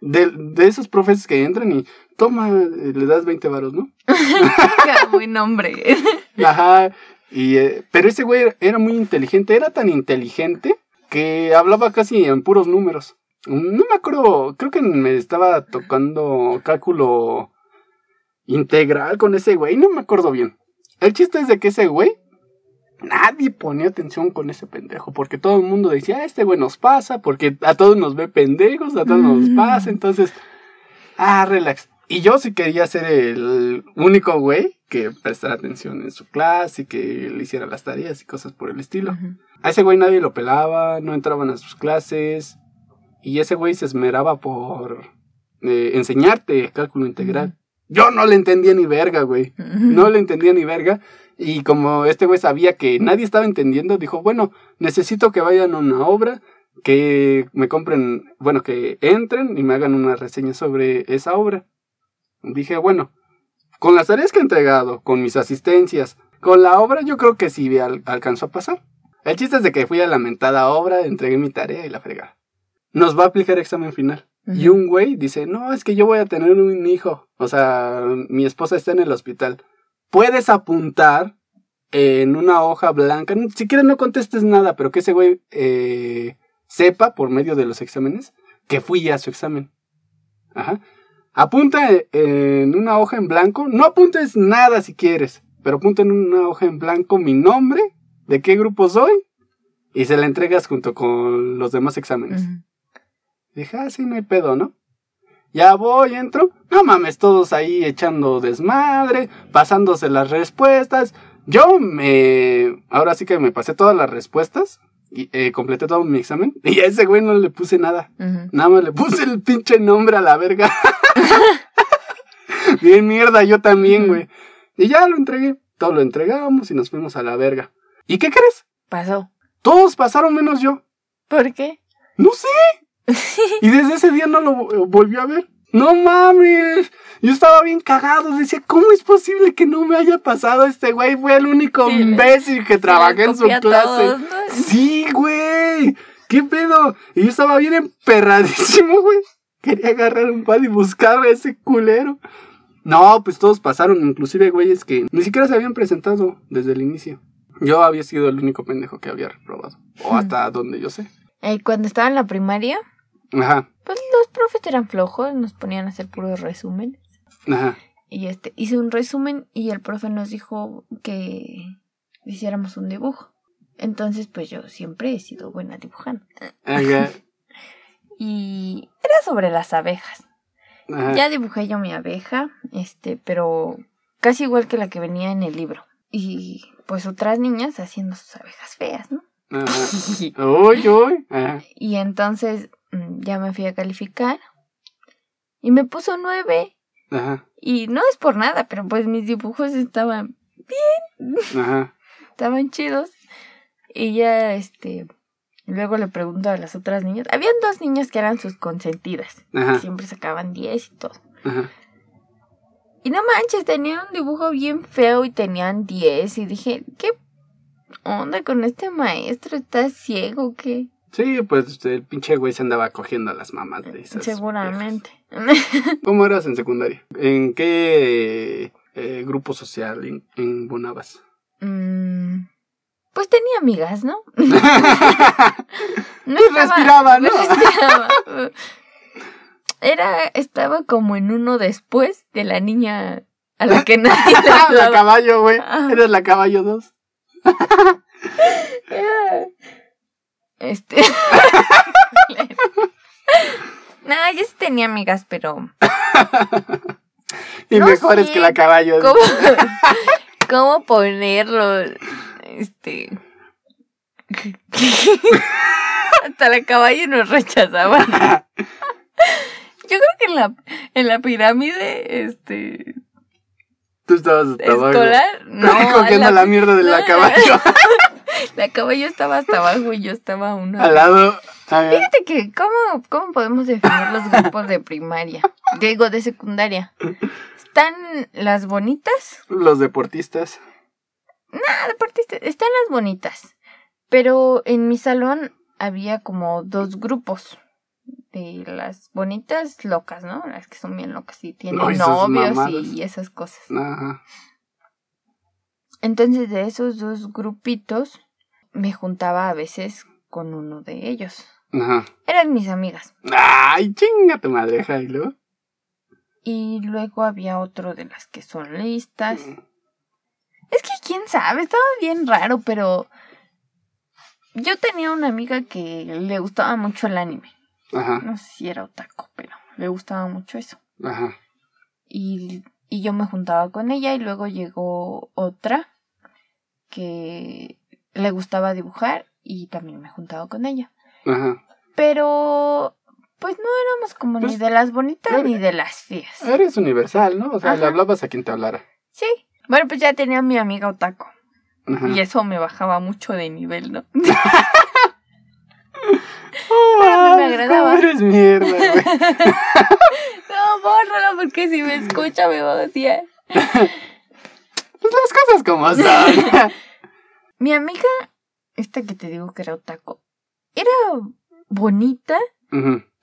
Speaker 1: De, de esos profes que entran y toma, eh, le das 20 varos, ¿no?
Speaker 2: Buen nombre.
Speaker 1: Ajá. Y, eh, pero ese güey era muy inteligente, era tan inteligente que hablaba casi en puros números. No me acuerdo, creo que me estaba tocando cálculo integral con ese güey, no me acuerdo bien. El chiste es de que ese güey, nadie ponía atención con ese pendejo, porque todo el mundo decía, "Ah, este güey nos pasa, porque a todos nos ve pendejos, a todos nos pasa, entonces, ah, relax. Y yo sí quería ser el único güey que prestara atención en su clase y que le hiciera las tareas y cosas por el estilo. A ese güey nadie lo pelaba, no entraban a sus clases. Y ese güey se esmeraba por eh, enseñarte cálculo integral. Yo no le entendía ni verga, güey. No le entendía ni verga. Y como este güey sabía que nadie estaba entendiendo, dijo, bueno, necesito que vayan a una obra, que me compren, bueno, que entren y me hagan una reseña sobre esa obra. Dije, bueno, con las tareas que he entregado, con mis asistencias, con la obra, yo creo que sí al- alcanzó a pasar. El chiste es de que fui a la mentada obra, entregué mi tarea y la fregada. Nos va a aplicar examen final. Y un güey dice, no, es que yo voy a tener un hijo. O sea, mi esposa está en el hospital. Puedes apuntar en una hoja blanca. ni siquiera no contestes nada, pero que ese güey eh, sepa por medio de los exámenes que fui a su examen. Ajá. Apunta en una hoja en blanco. No apuntes nada si quieres, pero apunta en una hoja en blanco mi nombre, de qué grupo soy, y se la entregas junto con los demás exámenes.
Speaker 2: Ujú.
Speaker 1: Dije, ah, sí, no hay pedo, ¿no? Ya voy, entro. No mames, todos ahí echando desmadre, pasándose las respuestas. Yo me. Ahora sí que me pasé todas las respuestas. Y eh, completé todo mi examen. Y a ese güey no le puse nada. Nada más le puse el pinche nombre a la verga. Bien mierda, yo también, güey. Y ya lo entregué. Todo lo entregamos y nos fuimos a la verga. ¿Y qué crees?
Speaker 2: Pasó.
Speaker 1: Todos pasaron menos yo.
Speaker 2: ¿Por qué?
Speaker 1: No sé. Y desde ese día no lo vo- volvió a ver. No mames. Yo estaba bien cagado. Decía, ¿cómo es posible que no me haya pasado este güey? Fue el único
Speaker 2: Sí,
Speaker 1: imbécil que trabajé en su clase.
Speaker 2: todos, ¿no?
Speaker 1: Sí, güey. ¿Qué pedo? Y yo estaba bien emperradísimo, güey. Quería agarrar un palo y buscar a ese culero. No, pues todos pasaron, inclusive güeyes que ni siquiera se habían presentado desde el inicio. Yo había sido el único pendejo que había reprobado. O hasta donde yo sé.
Speaker 2: Eh, cuando estaba en la primaria,
Speaker 1: Ajá,
Speaker 2: pues los profes eran flojos, nos ponían a hacer puros resúmenes.
Speaker 1: ajá.
Speaker 2: Y este, hice un resumen y el profe nos dijo que hiciéramos un dibujo. Entonces, pues yo siempre he sido buena dibujando.
Speaker 1: Ajá,
Speaker 2: Y era sobre las abejas.
Speaker 1: ajá.
Speaker 2: Ya dibujé yo mi abeja, este, pero casi igual que la que venía en el libro. Y pues otras niñas haciendo sus abejas feas, ¿no?
Speaker 1: Ajá. Uy, uy. Ajá.
Speaker 2: Y entonces ya me fui a calificar y me puso nueve.
Speaker 1: Ajá.
Speaker 2: Y no es por nada, pero pues mis dibujos estaban,
Speaker 1: Ajá.
Speaker 2: estaban chidos. Y ya, este, luego le pregunto a las otras niñas. Habían dos niñas que eran sus consentidas.
Speaker 1: Ajá.
Speaker 2: Siempre sacaban 10 y todo.
Speaker 1: Ajá.
Speaker 2: Y no manches, tenían un dibujo bien feo y tenían 10. Y dije, ¿qué onda con este maestro? ¿Está ciego qué?
Speaker 1: Sí, pues el pinche güey se andaba cogiendo a las mamás de esas.
Speaker 2: Seguramente.
Speaker 1: viejas. ¿Cómo eras en secundaria? ¿En qué eh, grupo social en, embonabas?
Speaker 2: Mm, pues tenía amigas, ¿no? No
Speaker 1: respiraba, ¿no?
Speaker 2: respiraba. Era, estaba como en uno después de la niña a la que nadie le
Speaker 1: la
Speaker 2: hablaba.
Speaker 1: caballo, güey. Eres la caballo 2.
Speaker 2: Este. no, yo sí tenía amigas, pero.
Speaker 1: y
Speaker 2: No
Speaker 1: mejores
Speaker 2: sé,
Speaker 1: que la caballo.
Speaker 2: ¿Cómo, cómo ponerlo? Este. Hasta la caballo nos rechazaban. Yo creo que en la, en la pirámide, este.
Speaker 1: Tú estabas hasta abajo.
Speaker 2: Escolar, no.
Speaker 1: cogiendo la, mierda de la
Speaker 2: no,
Speaker 1: caballo.
Speaker 2: La caballo estaba hasta abajo y yo estaba a uno.
Speaker 1: Al lado.
Speaker 2: Fíjate que, ¿cómo, ¿cómo podemos definir los grupos de primaria? Digo, de secundaria. Están las bonitas.
Speaker 1: los deportistas.
Speaker 2: Ah, deportistas. Están las bonitas. Pero en mi salón había como dos grupos. De las bonitas locas, ¿no? Las que son bien locas y tienen novios y esas cosas.
Speaker 1: Ajá.
Speaker 2: Entonces, de esos dos grupitos, me juntaba a veces con uno de ellos.
Speaker 1: Ajá.
Speaker 2: Eran mis amigas.
Speaker 1: Ay, chinga tu madre, Jailo.
Speaker 2: Y luego había otro de las que son listas. Es que quién sabe, estaba bien raro, pero yo tenía una amiga que le gustaba mucho el anime.
Speaker 1: Ajá.
Speaker 2: No sé si era otaku, pero le gustaba mucho eso.
Speaker 1: Ajá.
Speaker 2: Y, y yo me juntaba con ella y luego llegó otra que le gustaba dibujar y también me juntaba con ella.
Speaker 1: Ajá.
Speaker 2: Pero pues no éramos como
Speaker 1: Pues,
Speaker 2: ni de las bonitas ni de las feas.
Speaker 1: Eres universal, ¿no? O sea, le hablabas a quien te hablara.
Speaker 2: Sí. Bueno, pues ya tenía mi amiga otaku.
Speaker 1: Ajá.
Speaker 2: Y eso me bajaba mucho de nivel, ¿no? Mí me agradaba.
Speaker 1: ¿cómo eres mierda, güey.
Speaker 2: No, bórralo porque si me escucha me va a odiar.
Speaker 1: Pues las cosas como son.
Speaker 2: Mi amiga, esta que te digo que era otaku, era bonita,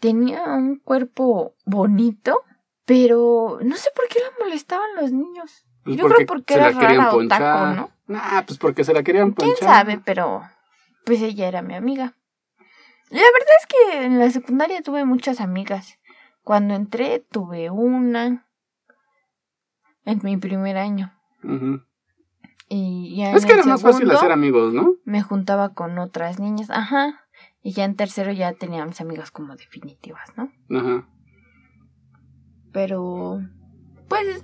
Speaker 2: tenía un cuerpo bonito, pero no sé por qué la molestaban los niños.
Speaker 1: Pues
Speaker 2: Yo creo porque
Speaker 1: se
Speaker 2: era
Speaker 1: la querían
Speaker 2: rara
Speaker 1: ponchar.
Speaker 2: otaku, ¿no?
Speaker 1: Nah, pues porque se la querían ponchar.
Speaker 2: ¿Quién sabe? Pero pues ella era mi amiga. La verdad es que en la secundaria tuve muchas amigas. Cuando entré tuve una en mi primer año.
Speaker 1: Ujú.
Speaker 2: Y ya
Speaker 1: Es
Speaker 2: en
Speaker 1: que era más fácil hacer amigos, ¿no?
Speaker 2: Me juntaba con otras niñas, ajá. Y ya en tercero ya tenía mis amigas como definitivas, ¿no?
Speaker 1: Ajá.
Speaker 2: Pero, pues,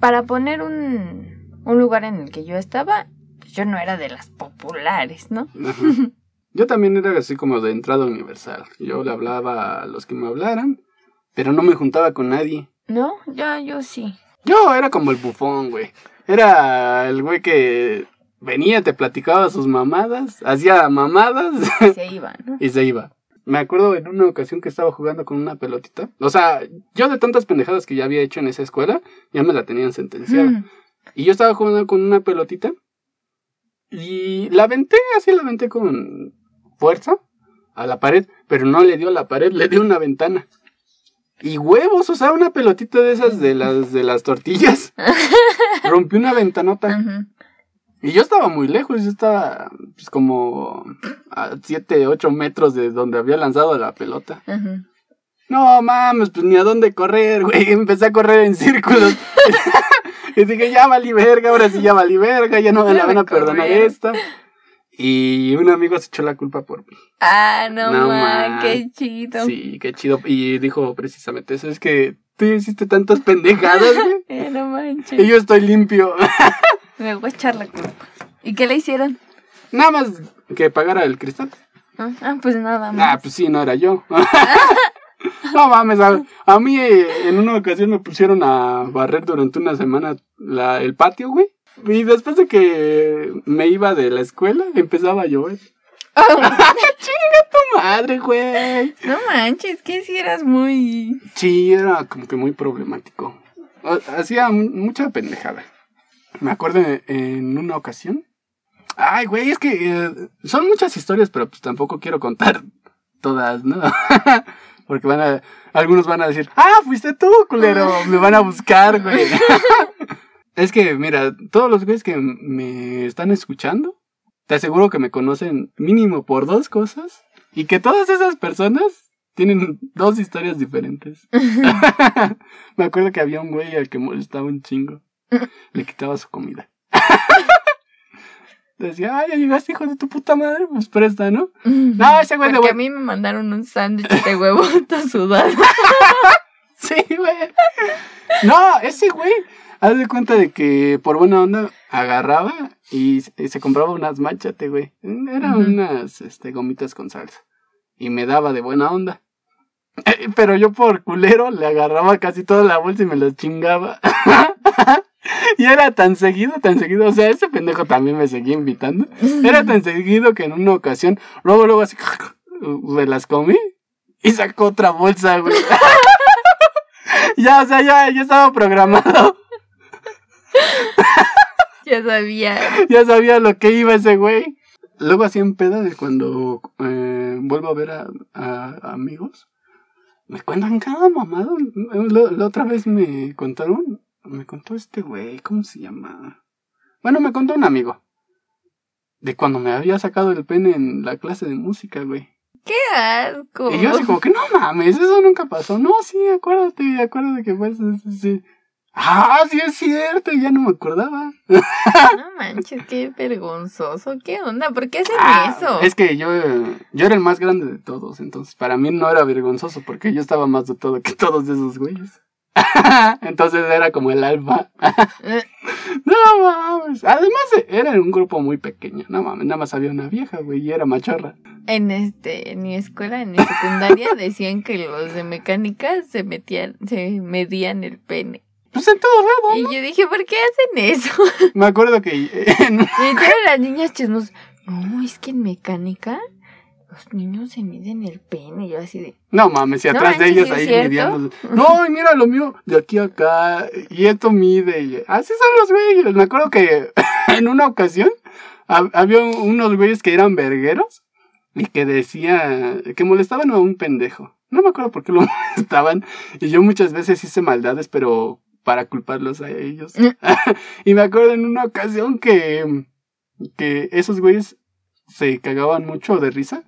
Speaker 2: para poner un, un lugar en el que yo estaba, pues yo no era de las populares, ¿no?
Speaker 1: Ajá. Yo también era así como de entrada universal. Yo le hablaba a los que me hablaran, pero no me juntaba con nadie.
Speaker 2: ¿No? Ya, yo sí.
Speaker 1: Yo era como el bufón, güey. Era el güey que venía, te platicaba sus mamadas, hacía mamadas
Speaker 2: Se iba, ¿no?
Speaker 1: y se iba. Me acuerdo en una ocasión que estaba jugando con una pelotita. O sea, yo de tantas pendejadas que ya había hecho en esa escuela, ya me la tenían sentenciada.
Speaker 2: Mm.
Speaker 1: Y yo estaba jugando con una pelotita y la aventé, así la aventé con fuerza a la pared, pero no le dio a la pared, le dio una ventana. Y huevos, o sea, una pelotita de esas de las de las tortillas. Rompió una ventanota.
Speaker 2: Ujú.
Speaker 1: Y yo estaba muy lejos, yo estaba pues, como a 7, 8 metros de donde había lanzado la pelota. No mames, pues ni a dónde correr, güey. Empecé a correr en círculos. y dije, ya valí verga, ahora sí ya valí verga, ya no me la van a perdonar esta. Y un amigo se echó la culpa por mí.
Speaker 2: Ah, no,
Speaker 1: No,
Speaker 2: man,
Speaker 1: man.
Speaker 2: qué chido.
Speaker 1: Sí, qué chido. Y dijo precisamente eso, es que tú hiciste tantas pendejadas, güey.
Speaker 2: Eh, no manches.
Speaker 1: Y yo estoy limpio.
Speaker 2: Me voy a echar la culpa. ¿Y qué le hicieron?
Speaker 1: Nada más que pagara el cristal.
Speaker 2: Ah, ah, pues nada más.
Speaker 1: Ah, pues sí, no era yo. no mames, a, a mí eh, en una ocasión me pusieron a barrer durante una semana la, el patio, güey. Y después de que me iba de la escuela, empezaba a llover. ¡Tu madre, güey!
Speaker 2: No manches, que si eras muy...
Speaker 1: Sí, era como que muy problemático. Hacía mu- mucha pendejada. Me acuerdo en, en una ocasión. Ay, güey, es que eh, son muchas historias, pero pues tampoco quiero contar todas, ¿no? Porque van a, algunos van a decir, ah, fuiste tú, culero, me van a buscar, güey. Es que, mira, todos los güeyes que me están escuchando, te aseguro que me conocen mínimo por dos cosas y que todas esas personas tienen dos historias diferentes. me acuerdo que había un güey al que molestaba un chingo. Le quitaba su comida. decía, ah, ya llegaste, hijo de tu puta madre, pues presta, ¿no? No, ese güey de
Speaker 2: Porque
Speaker 1: güey.
Speaker 2: a mí me mandaron un sándwich de huevo todo sudado.
Speaker 1: Sí, güey. No, ese güey, haz de cuenta de que por buena onda agarraba y, se- y se compraba unas manchate, güey. Eran unas este, gomitas con salsa. Y me daba de buena onda. Eh, Pero yo por culero le agarraba casi toda la bolsa y me las chingaba. Y era tan seguido, tan seguido. O sea, ese pendejo también me seguía invitando. Era tan seguido que en una ocasión, luego, luego así, me las comí y sacó otra bolsa, güey. ya, o sea, ya, ya estaba programado.
Speaker 2: ya sabía.
Speaker 1: Ya sabía lo que iba ese güey. Luego así en peda de cuando eh, vuelvo a ver a, a amigos. Me cuentan cada mamado. La, la otra vez me contaron. Me contó este güey. ¿Cómo se llama? Bueno, me contó un amigo. De cuando me había sacado el pene en la clase de música, güey.
Speaker 2: ¡Qué asco!
Speaker 1: Y yo así como que no mames, eso nunca pasó. No, sí, acuérdate, acuérdate que fue sí, sí. Ah, sí es cierto, ya no me acordaba.
Speaker 2: No manches, qué vergonzoso. ¿Qué onda? ¿Por qué hacen
Speaker 1: Ah,
Speaker 2: eso?
Speaker 1: Es que yo, yo era el más grande de todos, entonces para mí no era vergonzoso porque yo estaba más de todo que todos esos güeyes. entonces era como el alfa. No mames. Además era un grupo muy pequeño, no mames, nada más había una vieja, güey, y era machorra.
Speaker 2: En este, en mi escuela, en mi secundaria, decían que los de mecánica se metían, se medían el pene.
Speaker 1: Pues en todos lados.
Speaker 2: Y yo dije, ¿por qué hacen eso?
Speaker 1: Me acuerdo que en-
Speaker 2: Y todas las niñas chismos, no, es que en mecánica los niños se miden el pene. Y yo así de,
Speaker 1: No mames, y
Speaker 2: No
Speaker 1: atrás de ellos
Speaker 2: ¿sí es
Speaker 1: ahí midiendo. No, y mira lo mío, de aquí a acá, y esto mide. así son los güeyes. Me acuerdo que en una ocasión hab- había un- unos güeyes que eran vergueros y que decía que molestaban a un pendejo. No me acuerdo por qué lo molestaban. Y yo muchas veces hice maldades, pero para culparlos a ellos. y me acuerdo en una ocasión que, que esos güeyes se cagaban mucho de risa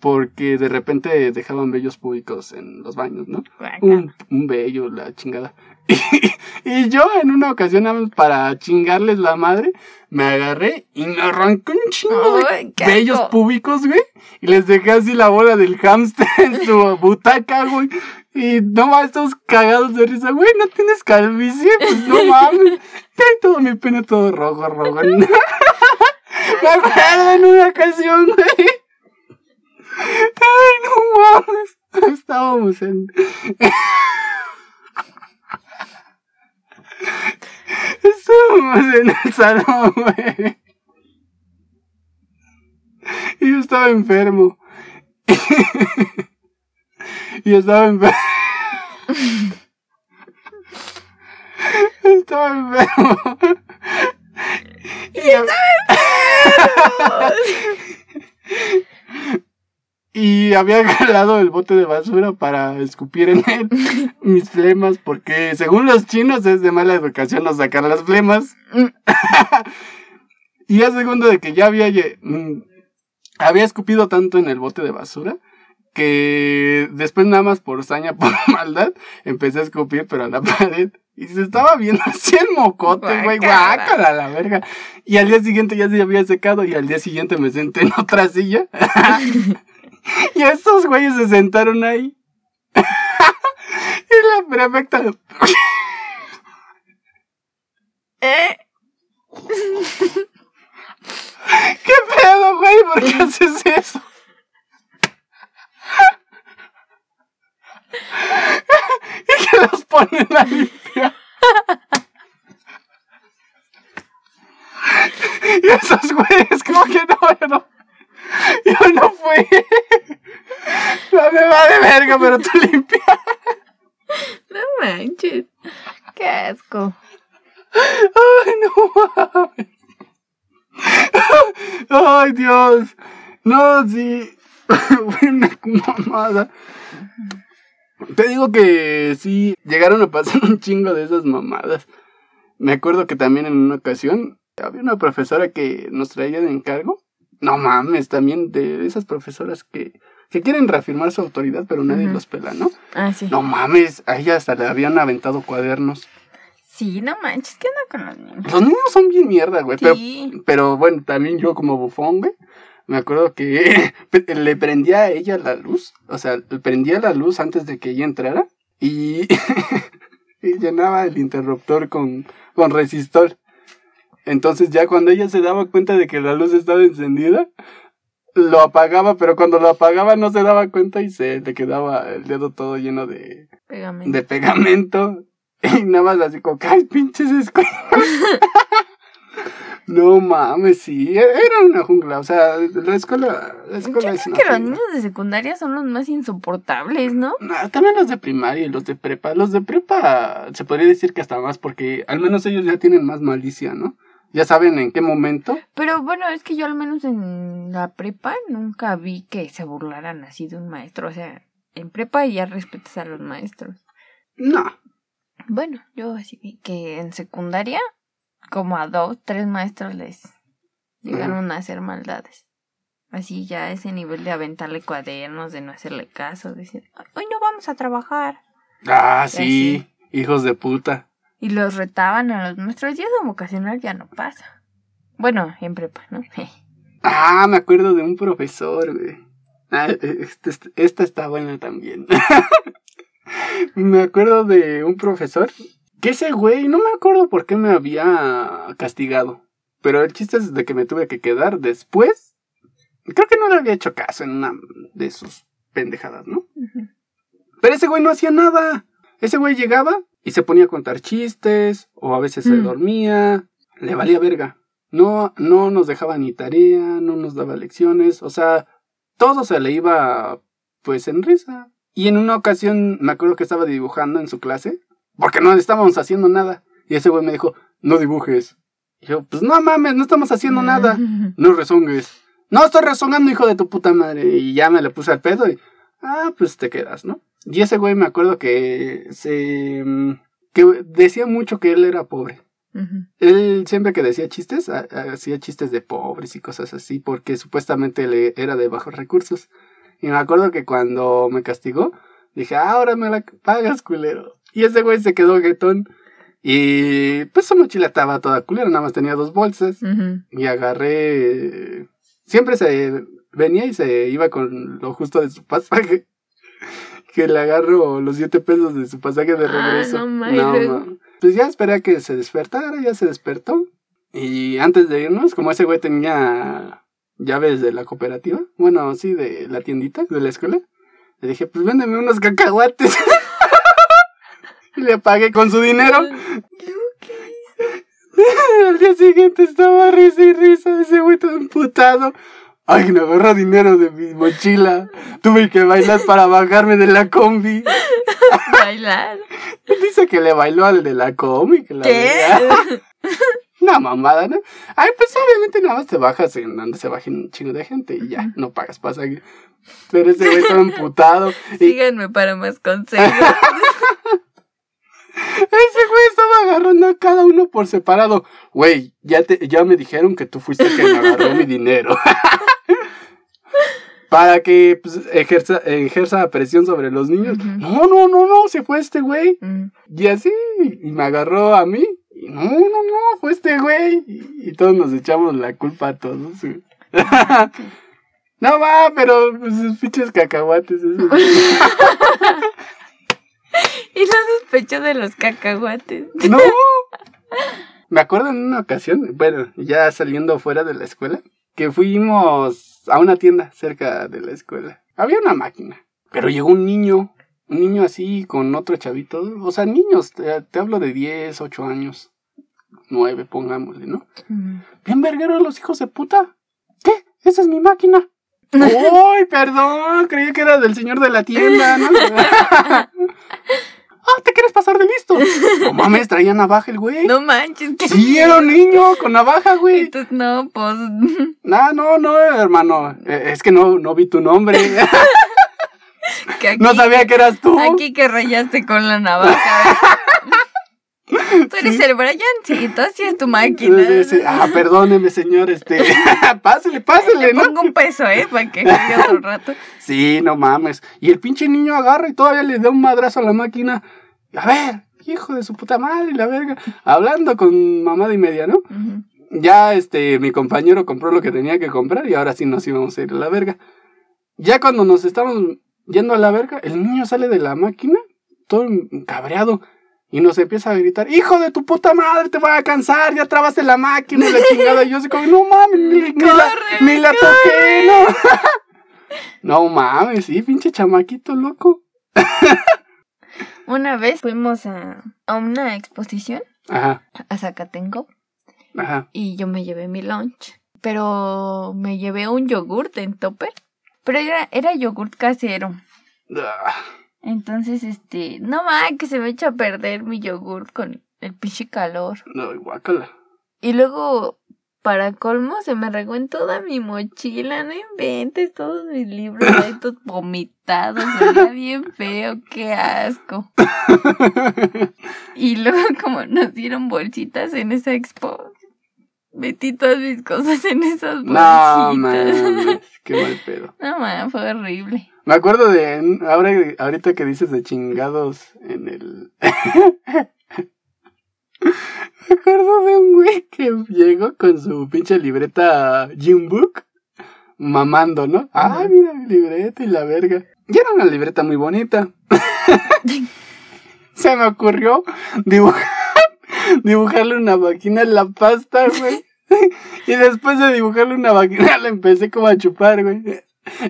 Speaker 1: porque de repente dejaban vellos públicos en los baños, ¿no? Un, un vello, la chingada. Y, yo en una ocasión, para chingarles la madre, me agarré y me arranqué un chingo de
Speaker 2: asco.
Speaker 1: públicos, güey. Y les dejé así la bola del hámster en su butaca, güey. Y no más, todos cagados de risa, güey, no tienes calvicie, pues no mames. Ahí todo mi pene todo rojo, rojo. Me acuerdo en una ocasión, güey. Ay, no mames. Estábamos en. Estábamos en el salón, güey. Y yo estaba enfermo. Y estaba enfermo. Estaba enfermo. Y yo- Y había jalado el bote de basura para escupir en él mis flemas, porque según los chinos es de mala educación no sacar las flemas. y a segundo de que ya había, mm, había escupido tanto en el bote de basura, que después nada más por saña, por maldad, empecé a escupir, pero a la pared. Y se estaba viendo así el mocote, güey,
Speaker 2: Guácala.
Speaker 1: la verga. Y al día siguiente ya se había secado y al día siguiente me senté en otra silla. y estos güeyes se sentaron ahí. y la prefecta...
Speaker 2: Eh,
Speaker 1: ¿Qué pedo, güey? ¿Por qué haces eso? Los ponen a limpiar. y esos güeyes, como que no, yo no. Yo no fui. No me va de verga, pero tú limpias.
Speaker 2: no manches. Qué asco.
Speaker 1: Ay, no mames. Ay, Dios. No, sí. Fue una mamada. Te digo que sí, llegaron a pasar un chingo de esas mamadas. Me acuerdo que también en una ocasión había una profesora que nos traía de encargo. No mames, también de esas profesoras que, que quieren reafirmar su autoridad, pero nadie los pela, ¿no?
Speaker 2: Ah, sí.
Speaker 1: No mames, a ella hasta le habían aventado cuadernos.
Speaker 2: Sí, no manches, ¿qué onda con los niños?
Speaker 1: Los niños son bien mierda, güey. Pero,
Speaker 2: Sí.
Speaker 1: pero bueno, también yo como bufón, güey. Me acuerdo que le prendía a ella la luz. O sea, le prendía la luz antes de que ella entrara. Y, y llenaba el interruptor con, con resistor. Entonces ya cuando ella se daba cuenta de que la luz estaba encendida, lo apagaba, pero cuando lo apagaba no se daba cuenta y se le quedaba el dedo todo lleno de,
Speaker 2: Pegamento.
Speaker 1: de pegamento. Y nada más así como, ¡ay, pinches escuelas! No mames, sí, e-, era una jungla. O sea, la escuela, la
Speaker 2: Yo
Speaker 1: escuela
Speaker 2: creo
Speaker 1: es
Speaker 2: que los niños de secundaria son los más insoportables, ¿no?
Speaker 1: No, también los de primaria y los de prepa. Los de prepa se podría decir que hasta más porque al menos ellos ya tienen más malicia, ¿no? Ya saben en qué momento.
Speaker 2: Pero bueno, es que yo al menos en la prepa nunca vi que se burlaran así de un maestro. O sea, en prepa ya respetas a los maestros.
Speaker 1: No.
Speaker 2: Bueno, yo así vi que en secundaria, como a dos, tres maestros les llegaron a hacer maldades. Así ya a ese nivel de aventarle cuadernos, de no hacerle caso, decir, hoy no vamos a trabajar.
Speaker 1: Ah, sí, hijos de puta.
Speaker 2: Y los retaban a los nuestros días de vocacional ya no pasa. Bueno, en prepa, ¿no?
Speaker 1: Ah, me acuerdo de un profesor, güey. Ah, este- este- esta está buena también. me acuerdo de un profesor que ese güey, no me acuerdo por qué me había castigado. Pero el chiste es de que me tuve que quedar después. Creo que no le había hecho caso en una de sus pendejadas, ¿no? Pero ese güey no hacía nada. Ese güey llegaba y se ponía a contar chistes, o a veces se
Speaker 2: Mm.
Speaker 1: dormía. Le valía verga. No, no nos dejaba ni tarea, no nos daba lecciones. O sea, todo se le iba, pues, en risa. Y en una ocasión me acuerdo que estaba dibujando en su clase, porque no estábamos haciendo nada. Y ese güey me dijo, no dibujes. Y yo, pues no mames, no estamos haciendo nada. No rezongues. No estoy rezongando, hijo de tu puta madre. Y ya me le puse al pedo y. Ah, pues te quedas, ¿no? Y ese güey me acuerdo que se. mm, que decía mucho que él era pobre. Él siempre que decía chistes, ha- hacía chistes de pobres y cosas así, porque supuestamente le era de bajos recursos. Y me acuerdo que cuando me castigó, dije, "Ah, ahora me la pagas, culero. Y ese güey se quedó guetón. Y pues su mochila estaba toda culera, nada más tenía dos bolsas
Speaker 2: Ujú.
Speaker 1: y agarré. Siempre se venía y se iba con lo justo de su pasaje. Que le agarro los siete pesos de su pasaje de
Speaker 2: Ah,
Speaker 1: regreso.
Speaker 2: no mames.
Speaker 1: ma. Pues ya esperé a que se despertara, ya se despertó. Y antes de irnos, como ese güey tenía llaves de la cooperativa, bueno, sí, de la tiendita de la escuela, le dije, pues véndeme unos cacahuates. y le pagué con su dinero. Al día siguiente estaba risa y risa, ese güey todo emputado. Ay, me agarró dinero de mi mochila. Tuve que bailar para bajarme de la combi.
Speaker 2: Bailar.
Speaker 1: Dice que le bailó al de la combi. Que la
Speaker 2: ¿Qué?
Speaker 1: Una mamada, ¿no? Ay, pues obviamente nada más te bajas en donde se bajen un chingo de gente y ya, no pagas pasaje. Pero ese güey estaba emputado. Y
Speaker 2: Síganme para más consejos.
Speaker 1: ese güey estaba agarrando a cada uno por separado. Güey, ya, te, ya me dijeron que tú fuiste el que me agarró mi dinero. Para que pues, ejerza, ejerza presión sobre los niños. No, no, no, no, se fue este güey.
Speaker 2: Mm.
Speaker 1: Y así, y me agarró a mí. Y no, no, no, fue este güey. Y, y todos nos echamos la culpa a todos. güey. no va, pero pues sus pinches cacahuates. esos.
Speaker 2: Y no sospecho de los cacahuates.
Speaker 1: no. Me acuerdo en una ocasión, bueno, ya saliendo fuera de la escuela, que fuimos a una tienda cerca de la escuela. Había una máquina, pero llegó un niño, un niño así con otro chavito, o sea, niños, te, te hablo de 10, 8 años, 9, pongámosle, ¿no?
Speaker 2: Mm.
Speaker 1: Bien vergueros los hijos de puta. ¿Qué? Esa es mi máquina. ¡Uy, perdón! Creí que era del señor de la tienda, ¿no? ¡Ah, te quieres pasar de listo! No mames, traía navaja el güey.
Speaker 2: No manches. qué
Speaker 1: Sí, era un niño con navaja, güey.
Speaker 2: Entonces, no, pues.
Speaker 1: No, no, no, hermano. Eh, Es que no, no vi tu nombre.
Speaker 2: que aquí,
Speaker 1: No sabía que eras tú.
Speaker 2: Aquí que rayaste con la navaja. Tú eres
Speaker 1: Sí.
Speaker 2: el Brian, sí, tú así es tu máquina.
Speaker 1: Ah, perdóneme, señor, este. pásele, pásele,
Speaker 2: Le
Speaker 1: ¿no?
Speaker 2: pongo un peso, ¿eh? Para que juegue otro rato.
Speaker 1: Sí, no mames. Y el pinche niño agarra y todavía le da un madrazo a la máquina. A ver, hijo de su puta madre, la verga. Hablando con mamá y media, ¿no? Ya este, mi compañero compró lo que tenía que comprar y ahora sí nos íbamos a ir a la verga. Ya cuando nos estamos yendo a la verga, el niño sale de la máquina, todo cabreado, y nos empieza a gritar, hijo de tu puta madre, te voy a cansar, ya trabaste la máquina y la chingada. Y yo así como, no mames, ni, ni la,
Speaker 2: Corre,
Speaker 1: ni la toqué, no. no mames, sí, pinche chamaquito loco.
Speaker 2: Una vez fuimos a, a una exposición
Speaker 1: Ajá,
Speaker 2: a Zacatenco
Speaker 1: ajá.
Speaker 2: y yo me llevé mi lunch. Pero me llevé un yogurt en topper. Pero era, era yogurt casero.
Speaker 1: Ah,
Speaker 2: Entonces, este, no más que se me echa a perder mi yogurt con el pinche calor.
Speaker 1: No, guácala.
Speaker 2: Y luego, para colmo, se me regó en toda mi mochila. No inventes todos mis libros ahí todos vomitados. Veía bien feo, qué asco. Y luego, como nos dieron bolsitas en esa expo, metí todas mis cosas en esas bolsitas.
Speaker 1: No, mames, qué mal pedo.
Speaker 2: No, man, fue horrible.
Speaker 1: Me acuerdo de, ahora, ahorita que dices de chingados en el... Me acuerdo de un güey que llegó con su pinche libreta Jim Book, mamando, ¿no? Ay, mira mi libreta y la verga. Y era una libreta muy bonita. Se me ocurrió dibujar, dibujarle una vagina en la pasta, güey. Y después de dibujarle una vagina la empecé como a chupar, güey.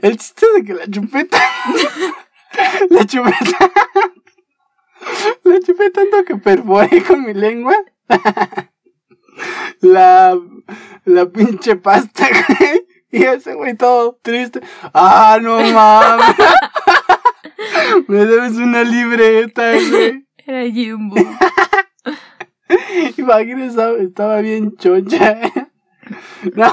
Speaker 1: El chiste de que la chupeta. la chupeta. La chupé tanto que perforé con mi lengua. la. La pinche pasta, güey. Y ese güey todo triste. Ah, no mames. Me debes una libreta, güey.
Speaker 2: Era Jimbo.
Speaker 1: Imagínate, estaba, estaba bien choncha. No.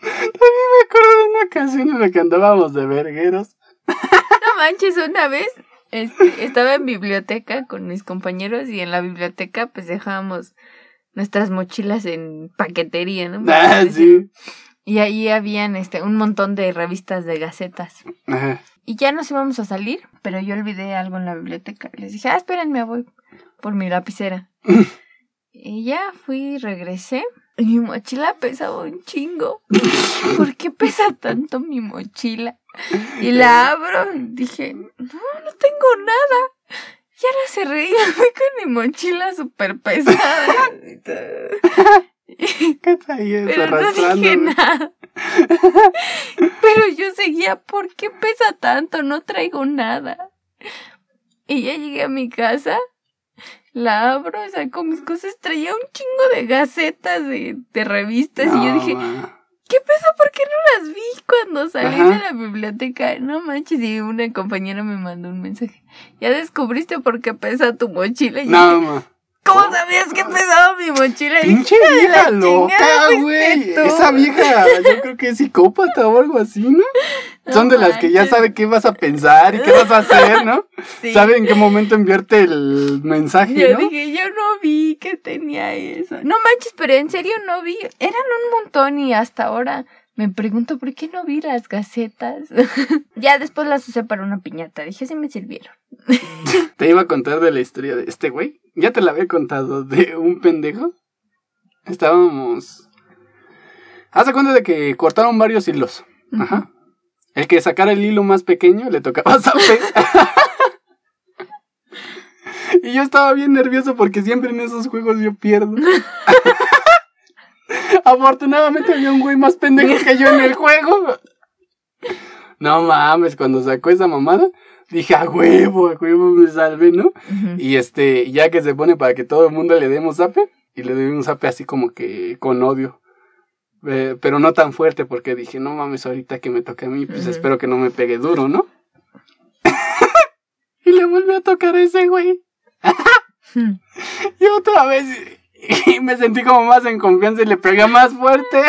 Speaker 1: También me acuerdo de una ocasión en la que andábamos de vergueros.
Speaker 2: No manches, una vez este, estaba en biblioteca con mis compañeros y en la biblioteca pues dejábamos nuestras mochilas en paquetería, ¿no?
Speaker 1: Ah, sí.
Speaker 2: Y ahí habían este un montón de revistas de gacetas.
Speaker 1: Ajá.
Speaker 2: Y ya nos íbamos a salir, pero yo olvidé algo en la biblioteca. Les dije, ah, espérenme, voy por mi lapicera. y ya fui y regresé. Mi mochila pesaba un chingo. ¿Por qué pesa tanto mi mochila? Y la abro y dije, no, no tengo nada. Ya la cerré y fui con mi mochila súper pesada.
Speaker 1: ¿Qué traías
Speaker 2: Pero no dije nada. Pero yo seguía, ¿por qué pesa tanto? No traigo nada. Y ya llegué a mi casa, la abro, saco mis cosas, traía un chingo de gacetas de, de revistas y yo dije,
Speaker 1: ma.
Speaker 2: ¿qué pedo? ¿Por qué no las vi cuando salí
Speaker 1: Ajá.
Speaker 2: de la biblioteca? No manches, y una compañera me mandó un mensaje. Ya descubriste por qué pesa tu mochila. Y
Speaker 1: No,
Speaker 2: dije,
Speaker 1: ma.
Speaker 2: ¿Cómo sabías que pesaba mi mochila?
Speaker 1: Pinche
Speaker 2: "Hija de la
Speaker 1: vieja loca,
Speaker 2: fuiste
Speaker 1: güey.
Speaker 2: tú".
Speaker 1: Esa vieja, yo creo que es psicópata o algo así, ¿no?
Speaker 2: No
Speaker 1: Son de las que ya sabe qué vas a pensar y qué vas a hacer, ¿no?
Speaker 2: Sí.
Speaker 1: Sabe en qué momento enviarte el mensaje,
Speaker 2: Yo
Speaker 1: ¿no?
Speaker 2: dije, yo no vi que tenía eso. No manches, pero en serio no vi. Eran un montón y hasta ahora me pregunto por qué no vi las gacetas. ya después las usé para una piñata. Dije, sí me sirvieron.
Speaker 1: Te iba a contar de la historia de este güey. Ya te la había contado de un pendejo. Estábamos. Haz de cuenta de que cortaron varios hilos. Ajá. El que sacara el hilo más pequeño le tocaba zape. y yo estaba bien nervioso porque siempre en esos juegos yo pierdo. Afortunadamente había un güey más pendejo que yo en el juego. No mames, cuando sacó esa mamada, dije, a huevo, a huevo me salvé, ¿no? Y este, ya que se pone para que todo el mundo le demos zape, y le doy un zape así como que con odio. Eh, pero no tan fuerte, porque dije, no mames, ahorita que me toque a mí, pues espero que no me pegue duro, ¿no? y le vuelve a tocar a ese güey.
Speaker 2: Hmm.
Speaker 1: Y otra vez, y me sentí como más en confianza y le pegué más fuerte.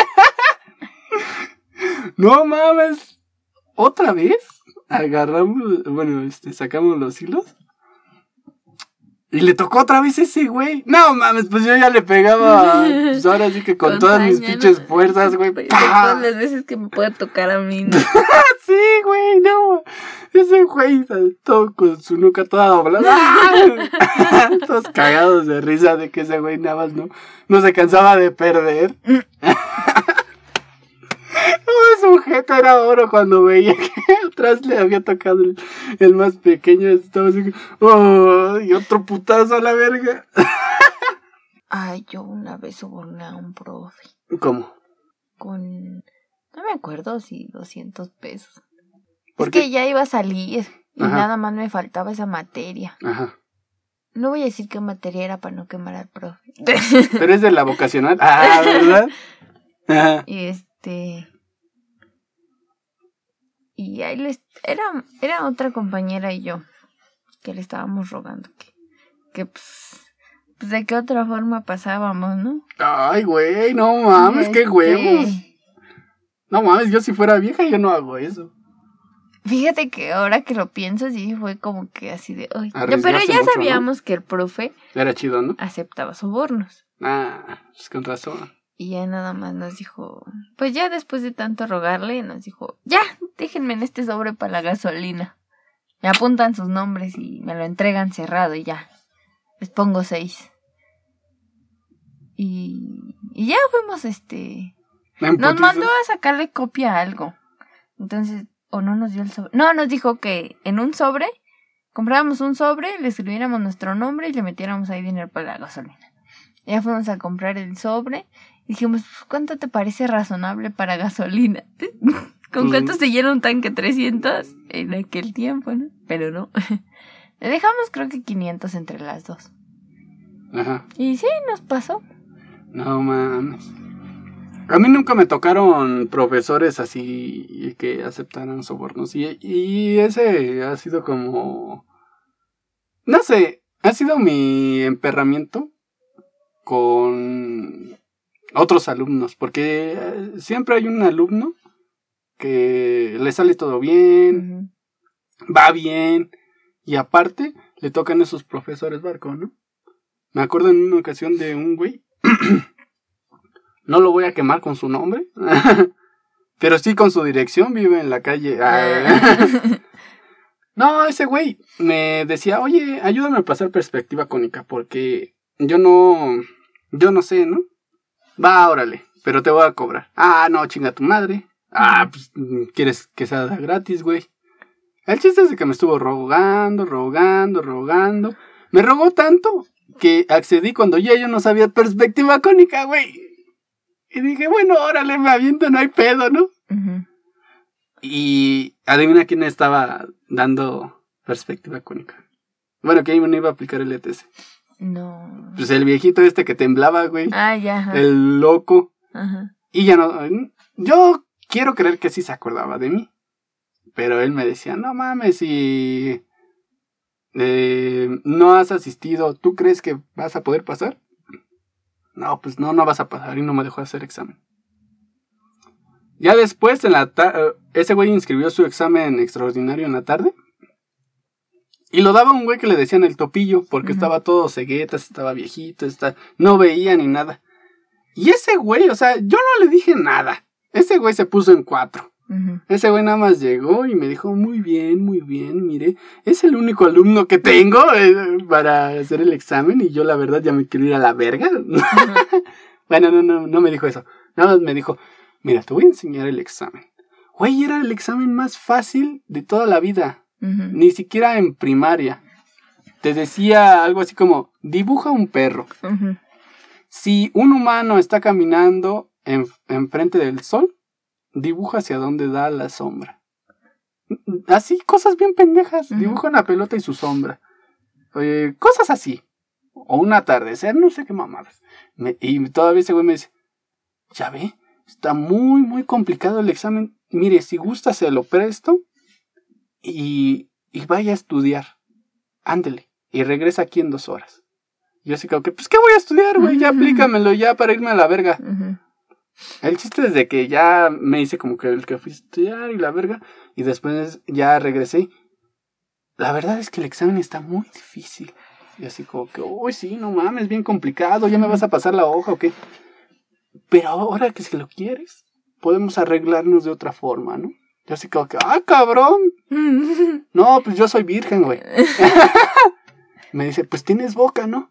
Speaker 1: no mames. Otra vez, agarramos, bueno, este, sacamos los hilos. Y le tocó otra vez ese güey. No mames, pues yo ya le pegaba. Pues ahora sí que con, todas mis pinches fuerzas, güey.
Speaker 2: Todas las veces que me puede tocar a mí. ¿no?
Speaker 1: sí, güey, no. Ese güey todo con su nuca toda doblada. Todos cagados de risa de que ese güey nada más no, no se cansaba de perder. Su sujeto era oro cuando veía que atrás le había tocado el, más pequeño. Estaba así, oh, y otro putazo a la verga.
Speaker 2: Ay, yo una vez soborné a un profe.
Speaker 1: ¿Cómo?
Speaker 2: Con, no me acuerdo si 200 pesos. Es que ya iba a salir y nada más me faltaba esa materia. Ajá. No voy a decir qué materia era para no quemar al profe.
Speaker 1: Pero es de la vocacional. Ah, ¿verdad?
Speaker 2: Ajá. Y este y ahí les era era otra compañera y yo que le estábamos rogando que que pues, pues de qué otra forma pasábamos, ¿no?
Speaker 1: Ay, güey, no mames, qué este huevos. No mames, yo si fuera vieja yo no hago eso.
Speaker 2: Fíjate que ahora que lo pienso, sí fue como que así de. pero ya sabíamos que el profe.
Speaker 1: Era chido, ¿no?
Speaker 2: Aceptaba sobornos.
Speaker 1: Ah, pues con razón.
Speaker 2: Y ya nada más nos dijo, pues ya después de tanto rogarle, nos dijo, ya, déjenme en este sobre para la gasolina. Me apuntan sus nombres y me lo entregan cerrado y ya. Les pongo seis. Y, y ya fuimos, este... Nos mandó a sacarle copia a algo. Entonces, o no nos dio el sobre. No, nos dijo que en un sobre, comprábamos un sobre, le escribiéramos nuestro nombre y le metiéramos ahí dinero para la gasolina. Ya fuimos a comprar el sobre Dijimos, pues, ¿cuánto te parece razonable para gasolina? ¿Con cuánto se llena un tanque? 300 en aquel tiempo, ¿no? Pero no. Le dejamos creo que 500 entre las dos. Ajá. Y sí, nos pasó.
Speaker 1: No mames. A mí nunca me tocaron profesores así que aceptaran sobornos. Y, y ese ha sido como... No sé, ha sido mi emperramiento con otros alumnos, porque eh, siempre hay un alumno que le sale todo bien, va bien, y aparte le tocan esos profesores barco, ¿no? Me acuerdo en una ocasión de un güey, no lo voy a quemar con su nombre, pero sí con su dirección, vive en la calle. Ah. no, ese güey me decía, oye, ayúdame a pasar perspectiva cónica, porque yo no, yo no sé, ¿no? Va, órale, pero te voy a cobrar. Ah, no, chinga tu madre. Ah, pues, ¿quieres que sea gratis, güey? El chiste es de que me estuvo rogando, rogando, rogando. Me rogó tanto que accedí cuando ya yo no sabía perspectiva cónica, güey. Y dije, bueno, órale, me aviento, no hay pedo, ¿no? Y adivina quién estaba dando perspectiva cónica. Bueno, que ahí me iba a aplicar el ETS.
Speaker 2: No.
Speaker 1: Pues el viejito este que temblaba, güey.
Speaker 2: Ah, ya.
Speaker 1: El loco. Ajá. Y ya no. Yo quiero creer que sí se acordaba de mí. Pero él me decía, no mames, si eh, no has asistido, ¿tú crees que vas a poder pasar? No, pues no, no vas a pasar y no me dejó hacer examen. Ya después, en la ese güey inscribió su examen extraordinario en la tarde. Y lo daba un güey que le decían el topillo, porque estaba todo ceguetas, estaba viejito, está, no veía ni nada. Y ese güey, o sea, yo no le dije nada. Ese güey se puso en cuatro. Ese güey nada más llegó y me dijo, muy bien, muy bien, mire, es el único alumno que tengo eh, para hacer el examen y yo la verdad ya me quiero ir a la verga. bueno, no, no, no me dijo eso. Nada más me dijo, mira, te voy a enseñar el examen. Güey, era el examen más fácil de toda la vida ni siquiera en primaria. Te decía algo así como, dibuja un perro. Si un humano está caminando enfrente del sol, dibuja hacia dónde da la sombra. Así, cosas bien pendejas. Dibuja una pelota y su sombra. cosas así. O un atardecer, no sé qué mamadas. y todavía ese güey me dice, ya ve, está muy, muy complicado el examen. Mire, si gusta se lo presto y, y vaya a estudiar. Ándele. Y regresa aquí en dos horas. Yo así como que, pues, ¿qué voy a estudiar, güey? Ya aplícamelo ya para irme a la verga. El chiste es de que ya me hice como que el que fui a estudiar y la verga. Y después ya regresé. La verdad es que el examen está muy difícil. Y así como que, uy, sí, no mames, bien complicado, ya me vas a pasar la hoja o qué. Pero ahora que si lo quieres, podemos arreglarnos de otra forma, ¿no? Yo así como que, ah, cabrón. No, pues yo soy virgen, güey. me dice, pues tienes boca, ¿no?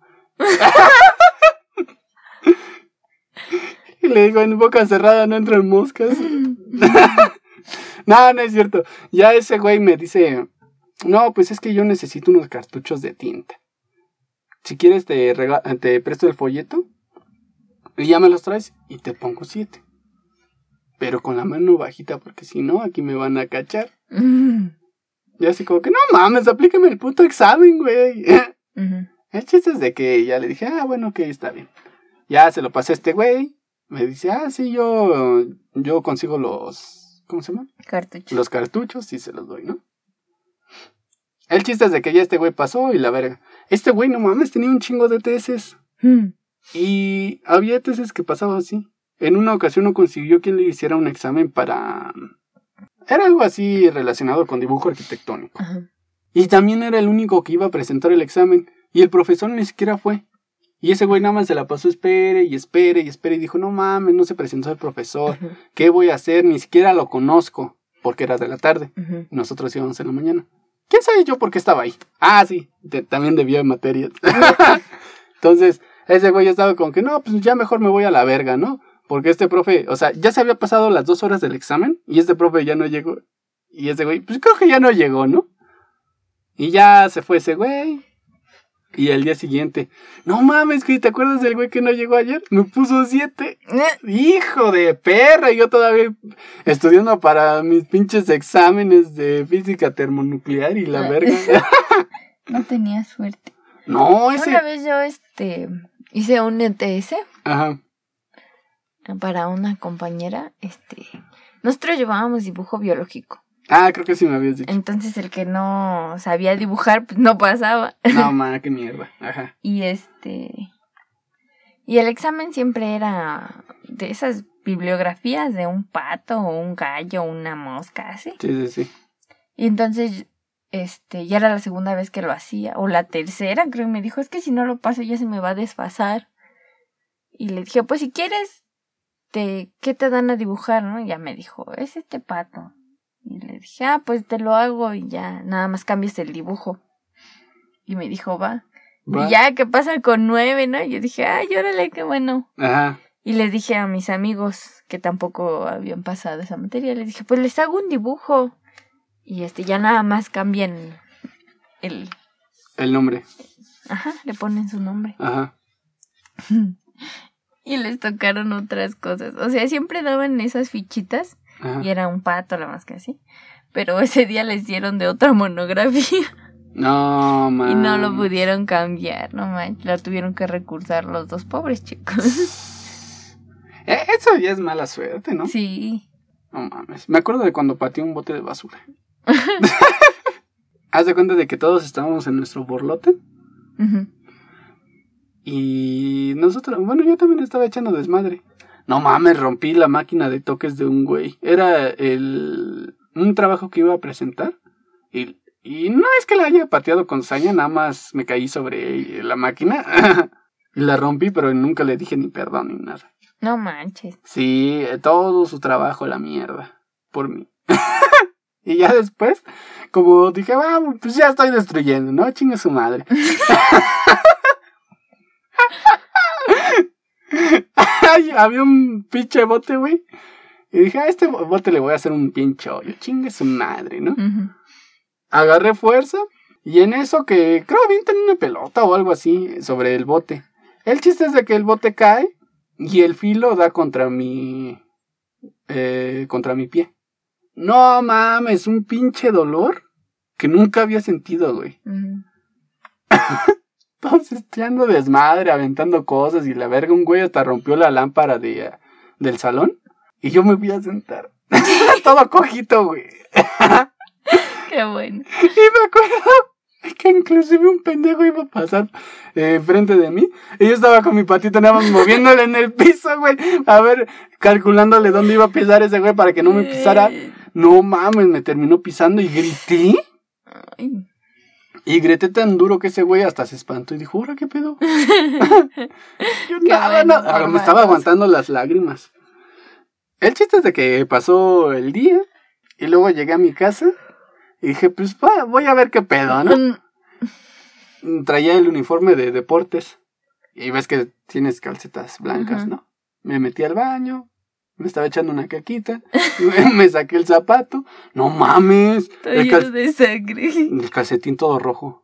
Speaker 1: y le digo, en boca cerrada no entran moscas. no, no es cierto. Ya ese güey me dice, no, pues es que yo necesito unos cartuchos de tinta. Si quieres te, te presto el folleto y ya me los traes y te pongo siete. Pero con la mano bajita porque si no, aquí me van a cachar. Y así como que, no mames, aplícame el puto examen, güey. El chiste es de que ya le dije, ah, bueno, ok, está bien. Ya se lo pasé a este güey. Me dice, ah, sí, yo, yo consigo los, ¿cómo se llama?
Speaker 2: Cartuchos.
Speaker 1: Los cartuchos y se los doy, ¿no? El chiste es de que ya este güey pasó y la verga. Este güey, no mames, tenía un chingo de tesis. Hmm. Y había tesis que pasaba así. En una ocasión no consiguió quien le hiciera un examen para... Era algo así relacionado con dibujo arquitectónico. Y también era el único que iba a presentar el examen. Y el profesor ni siquiera fue. Y ese güey nada más se la pasó espere y espere y espere. Y dijo, no mames, no se presentó el profesor. ¿Qué voy a hacer? Ni siquiera lo conozco. Porque era de la tarde. Nosotros íbamos en la mañana. ¿Quién sabe yo por qué estaba ahí? Ah, sí, también debía de materias. Entonces, ese güey estaba como que, no, pues ya mejor me voy a la verga, ¿no? Porque este profe, o sea, ya se había pasado las dos horas del examen y este profe ya no llegó. Y ese güey, pues creo que ya no llegó, ¿no? Y ya se fue ese güey. Y el día siguiente, no mames, ¿te acuerdas del güey que no llegó ayer? Me puso siete. Hijo de perra, yo todavía estudiando para mis pinches exámenes de física termonuclear y la verga.
Speaker 2: no tenía suerte.
Speaker 1: No, ese.
Speaker 2: Una vez yo, este, hice un ETS. Ajá. Para una compañera, este, nosotros llevábamos dibujo biológico.
Speaker 1: Ah, creo que sí me habías dicho.
Speaker 2: Entonces el que no sabía dibujar, pues no pasaba.
Speaker 1: No, ma, qué mierda. Ajá.
Speaker 2: Y este. Y el examen siempre era de esas bibliografías de un pato o un gallo o una mosca, así.
Speaker 1: Sí, sí, sí.
Speaker 2: Y entonces, este, ya era la segunda vez que lo hacía, o la tercera, creo que me dijo, es que si no lo paso ya se me va a desfasar. Y le dije, pues si quieres, te, ¿qué te dan a dibujar, no? Y ya me dijo, es este pato. Y le dije, ah, pues te lo hago y ya, nada más cambias el dibujo. Y me dijo, va. Y ya, ¿qué pasa con nueve, no? Y yo dije, ay, órale, qué bueno. Ajá. Y les dije a mis amigos que tampoco habían pasado esa materia, les dije, pues les hago un dibujo. Y este, ya nada más cambian el...
Speaker 1: El nombre.
Speaker 2: Ajá, le ponen su nombre. Ajá. y les tocaron otras cosas. O sea, siempre daban esas fichitas y era un pato, la más que así. Pero ese día les dieron de otra monografía.
Speaker 1: No, man.
Speaker 2: Y no lo pudieron cambiar, no manches. La tuvieron que recursar los dos pobres chicos.
Speaker 1: Eh, eso ya es mala suerte, ¿no?
Speaker 2: Sí.
Speaker 1: No mames. Me acuerdo de cuando pateé un bote de basura. Haz de cuenta de que todos estábamos en nuestro borlote. Y nosotros, bueno, yo también estaba echando desmadre. No mames, rompí la máquina de toques de un güey. Era el un trabajo que iba a presentar. Y, y no es que la haya pateado con saña, nada más me caí sobre la máquina. y la rompí, pero nunca le dije ni perdón ni nada.
Speaker 2: No manches.
Speaker 1: Sí, todo su trabajo la mierda. Por mí. y ya después, como dije, vamos, pues ya estoy destruyendo, ¿no? Chinga su madre. había un pinche bote, güey. Y dije, a este bote le voy a hacer un pinche hoyo. Chingue su madre, ¿no? Agarré fuerza. Y en eso que creo tener una pelota o algo así sobre el bote. El chiste es de que el bote cae y el filo da contra mi. Eh, contra mi pie. No mames, un pinche dolor que nunca había sentido, güey. Entonces, ando desmadre, aventando cosas y la verga, un güey hasta rompió la lámpara de, del salón. Y yo me fui a sentar. Todo cojito, güey.
Speaker 2: Qué bueno.
Speaker 1: Y me acuerdo que inclusive un pendejo iba a pasar eh, frente de mí. Y yo estaba con mi patito nada más moviéndole en el piso, güey. A ver, calculándole dónde iba a pisar ese güey para que no me pisara. No mames, me terminó pisando y grité. Ay. Y grité tan duro que ese güey hasta se espantó y dijo, ¿ahora qué pedo? Yo
Speaker 2: Qué
Speaker 1: nada,
Speaker 2: bueno,
Speaker 1: nada,
Speaker 2: por
Speaker 1: me estaba aguantando las lágrimas. El chiste es de que pasó el día y luego llegué a mi casa y dije, pues va, voy a ver qué pedo, ¿no?
Speaker 2: Mm,
Speaker 1: Traía el uniforme de deportes y ves que tienes calcetas blancas. ¿no? Me metí al baño, me estaba echando una caquita, me- saqué el zapato, no mames,
Speaker 2: Está
Speaker 1: el,
Speaker 2: lleno
Speaker 1: cal-
Speaker 2: de sangre.
Speaker 1: el calcetín todo rojo.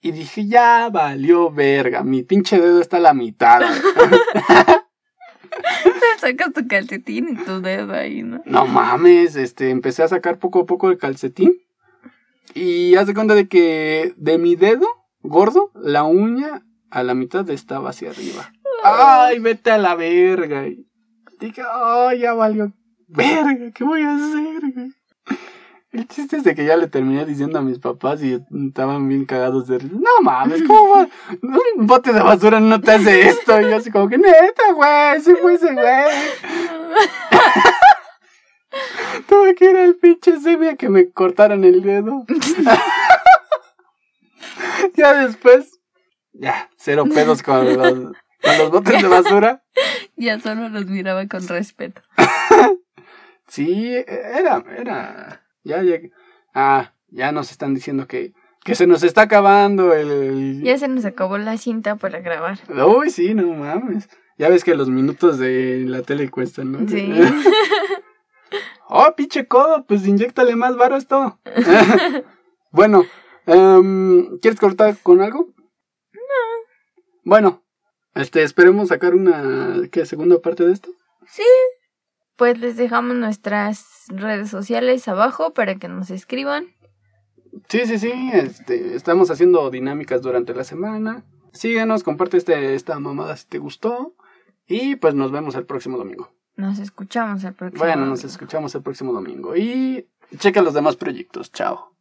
Speaker 1: Y dije, ya valió verga, mi pinche dedo está a la mitad.
Speaker 2: Sacas tu calcetín y tu dedo ahí, ¿no?
Speaker 1: No mames, este, empecé a sacar poco a poco el calcetín. Y haz de cuenta de que de mi dedo gordo, la uña a la mitad estaba hacia arriba. Ay, vete a la verga. Dije, ay, ya valió verga, ¿qué voy a hacer? güey?" El chiste es de que ya le terminé diciendo a mis papás y estaban bien cagados de risa. No mames, ¿cómo va? Un bote de basura no te hace esto. Y yo así como que, neta, güey, sí fue ese güey. Tuve que ir al pinche semi a que me cortaran el dedo. ya después, ya, cero pedos con los, con los botes de basura.
Speaker 2: Ya solo los miraba con respeto.
Speaker 1: Sí, era, era, ya, ya, ah, ya nos están diciendo que, que se nos está acabando el...
Speaker 2: Ya se nos acabó la cinta para grabar.
Speaker 1: Uy, sí, no mames. Ya ves que los minutos de la tele cuestan, ¿no?
Speaker 2: Sí.
Speaker 1: Oh, pinche codo, pues inyectale más varo a esto. bueno, em, ¿quieres cortar con algo? No. Bueno, este, esperemos sacar una, ¿qué, segunda parte de esto?
Speaker 2: Sí. Pues les dejamos nuestras redes sociales abajo para que nos escriban.
Speaker 1: Sí, sí, sí, este, estamos haciendo dinámicas durante la semana. Síguenos, comparte este, esta mamada si te gustó. Y pues nos vemos el próximo domingo.
Speaker 2: Nos escuchamos el próximo.
Speaker 1: Bueno, nos escuchamos el próximo domingo. Y checa los demás proyectos. Chao.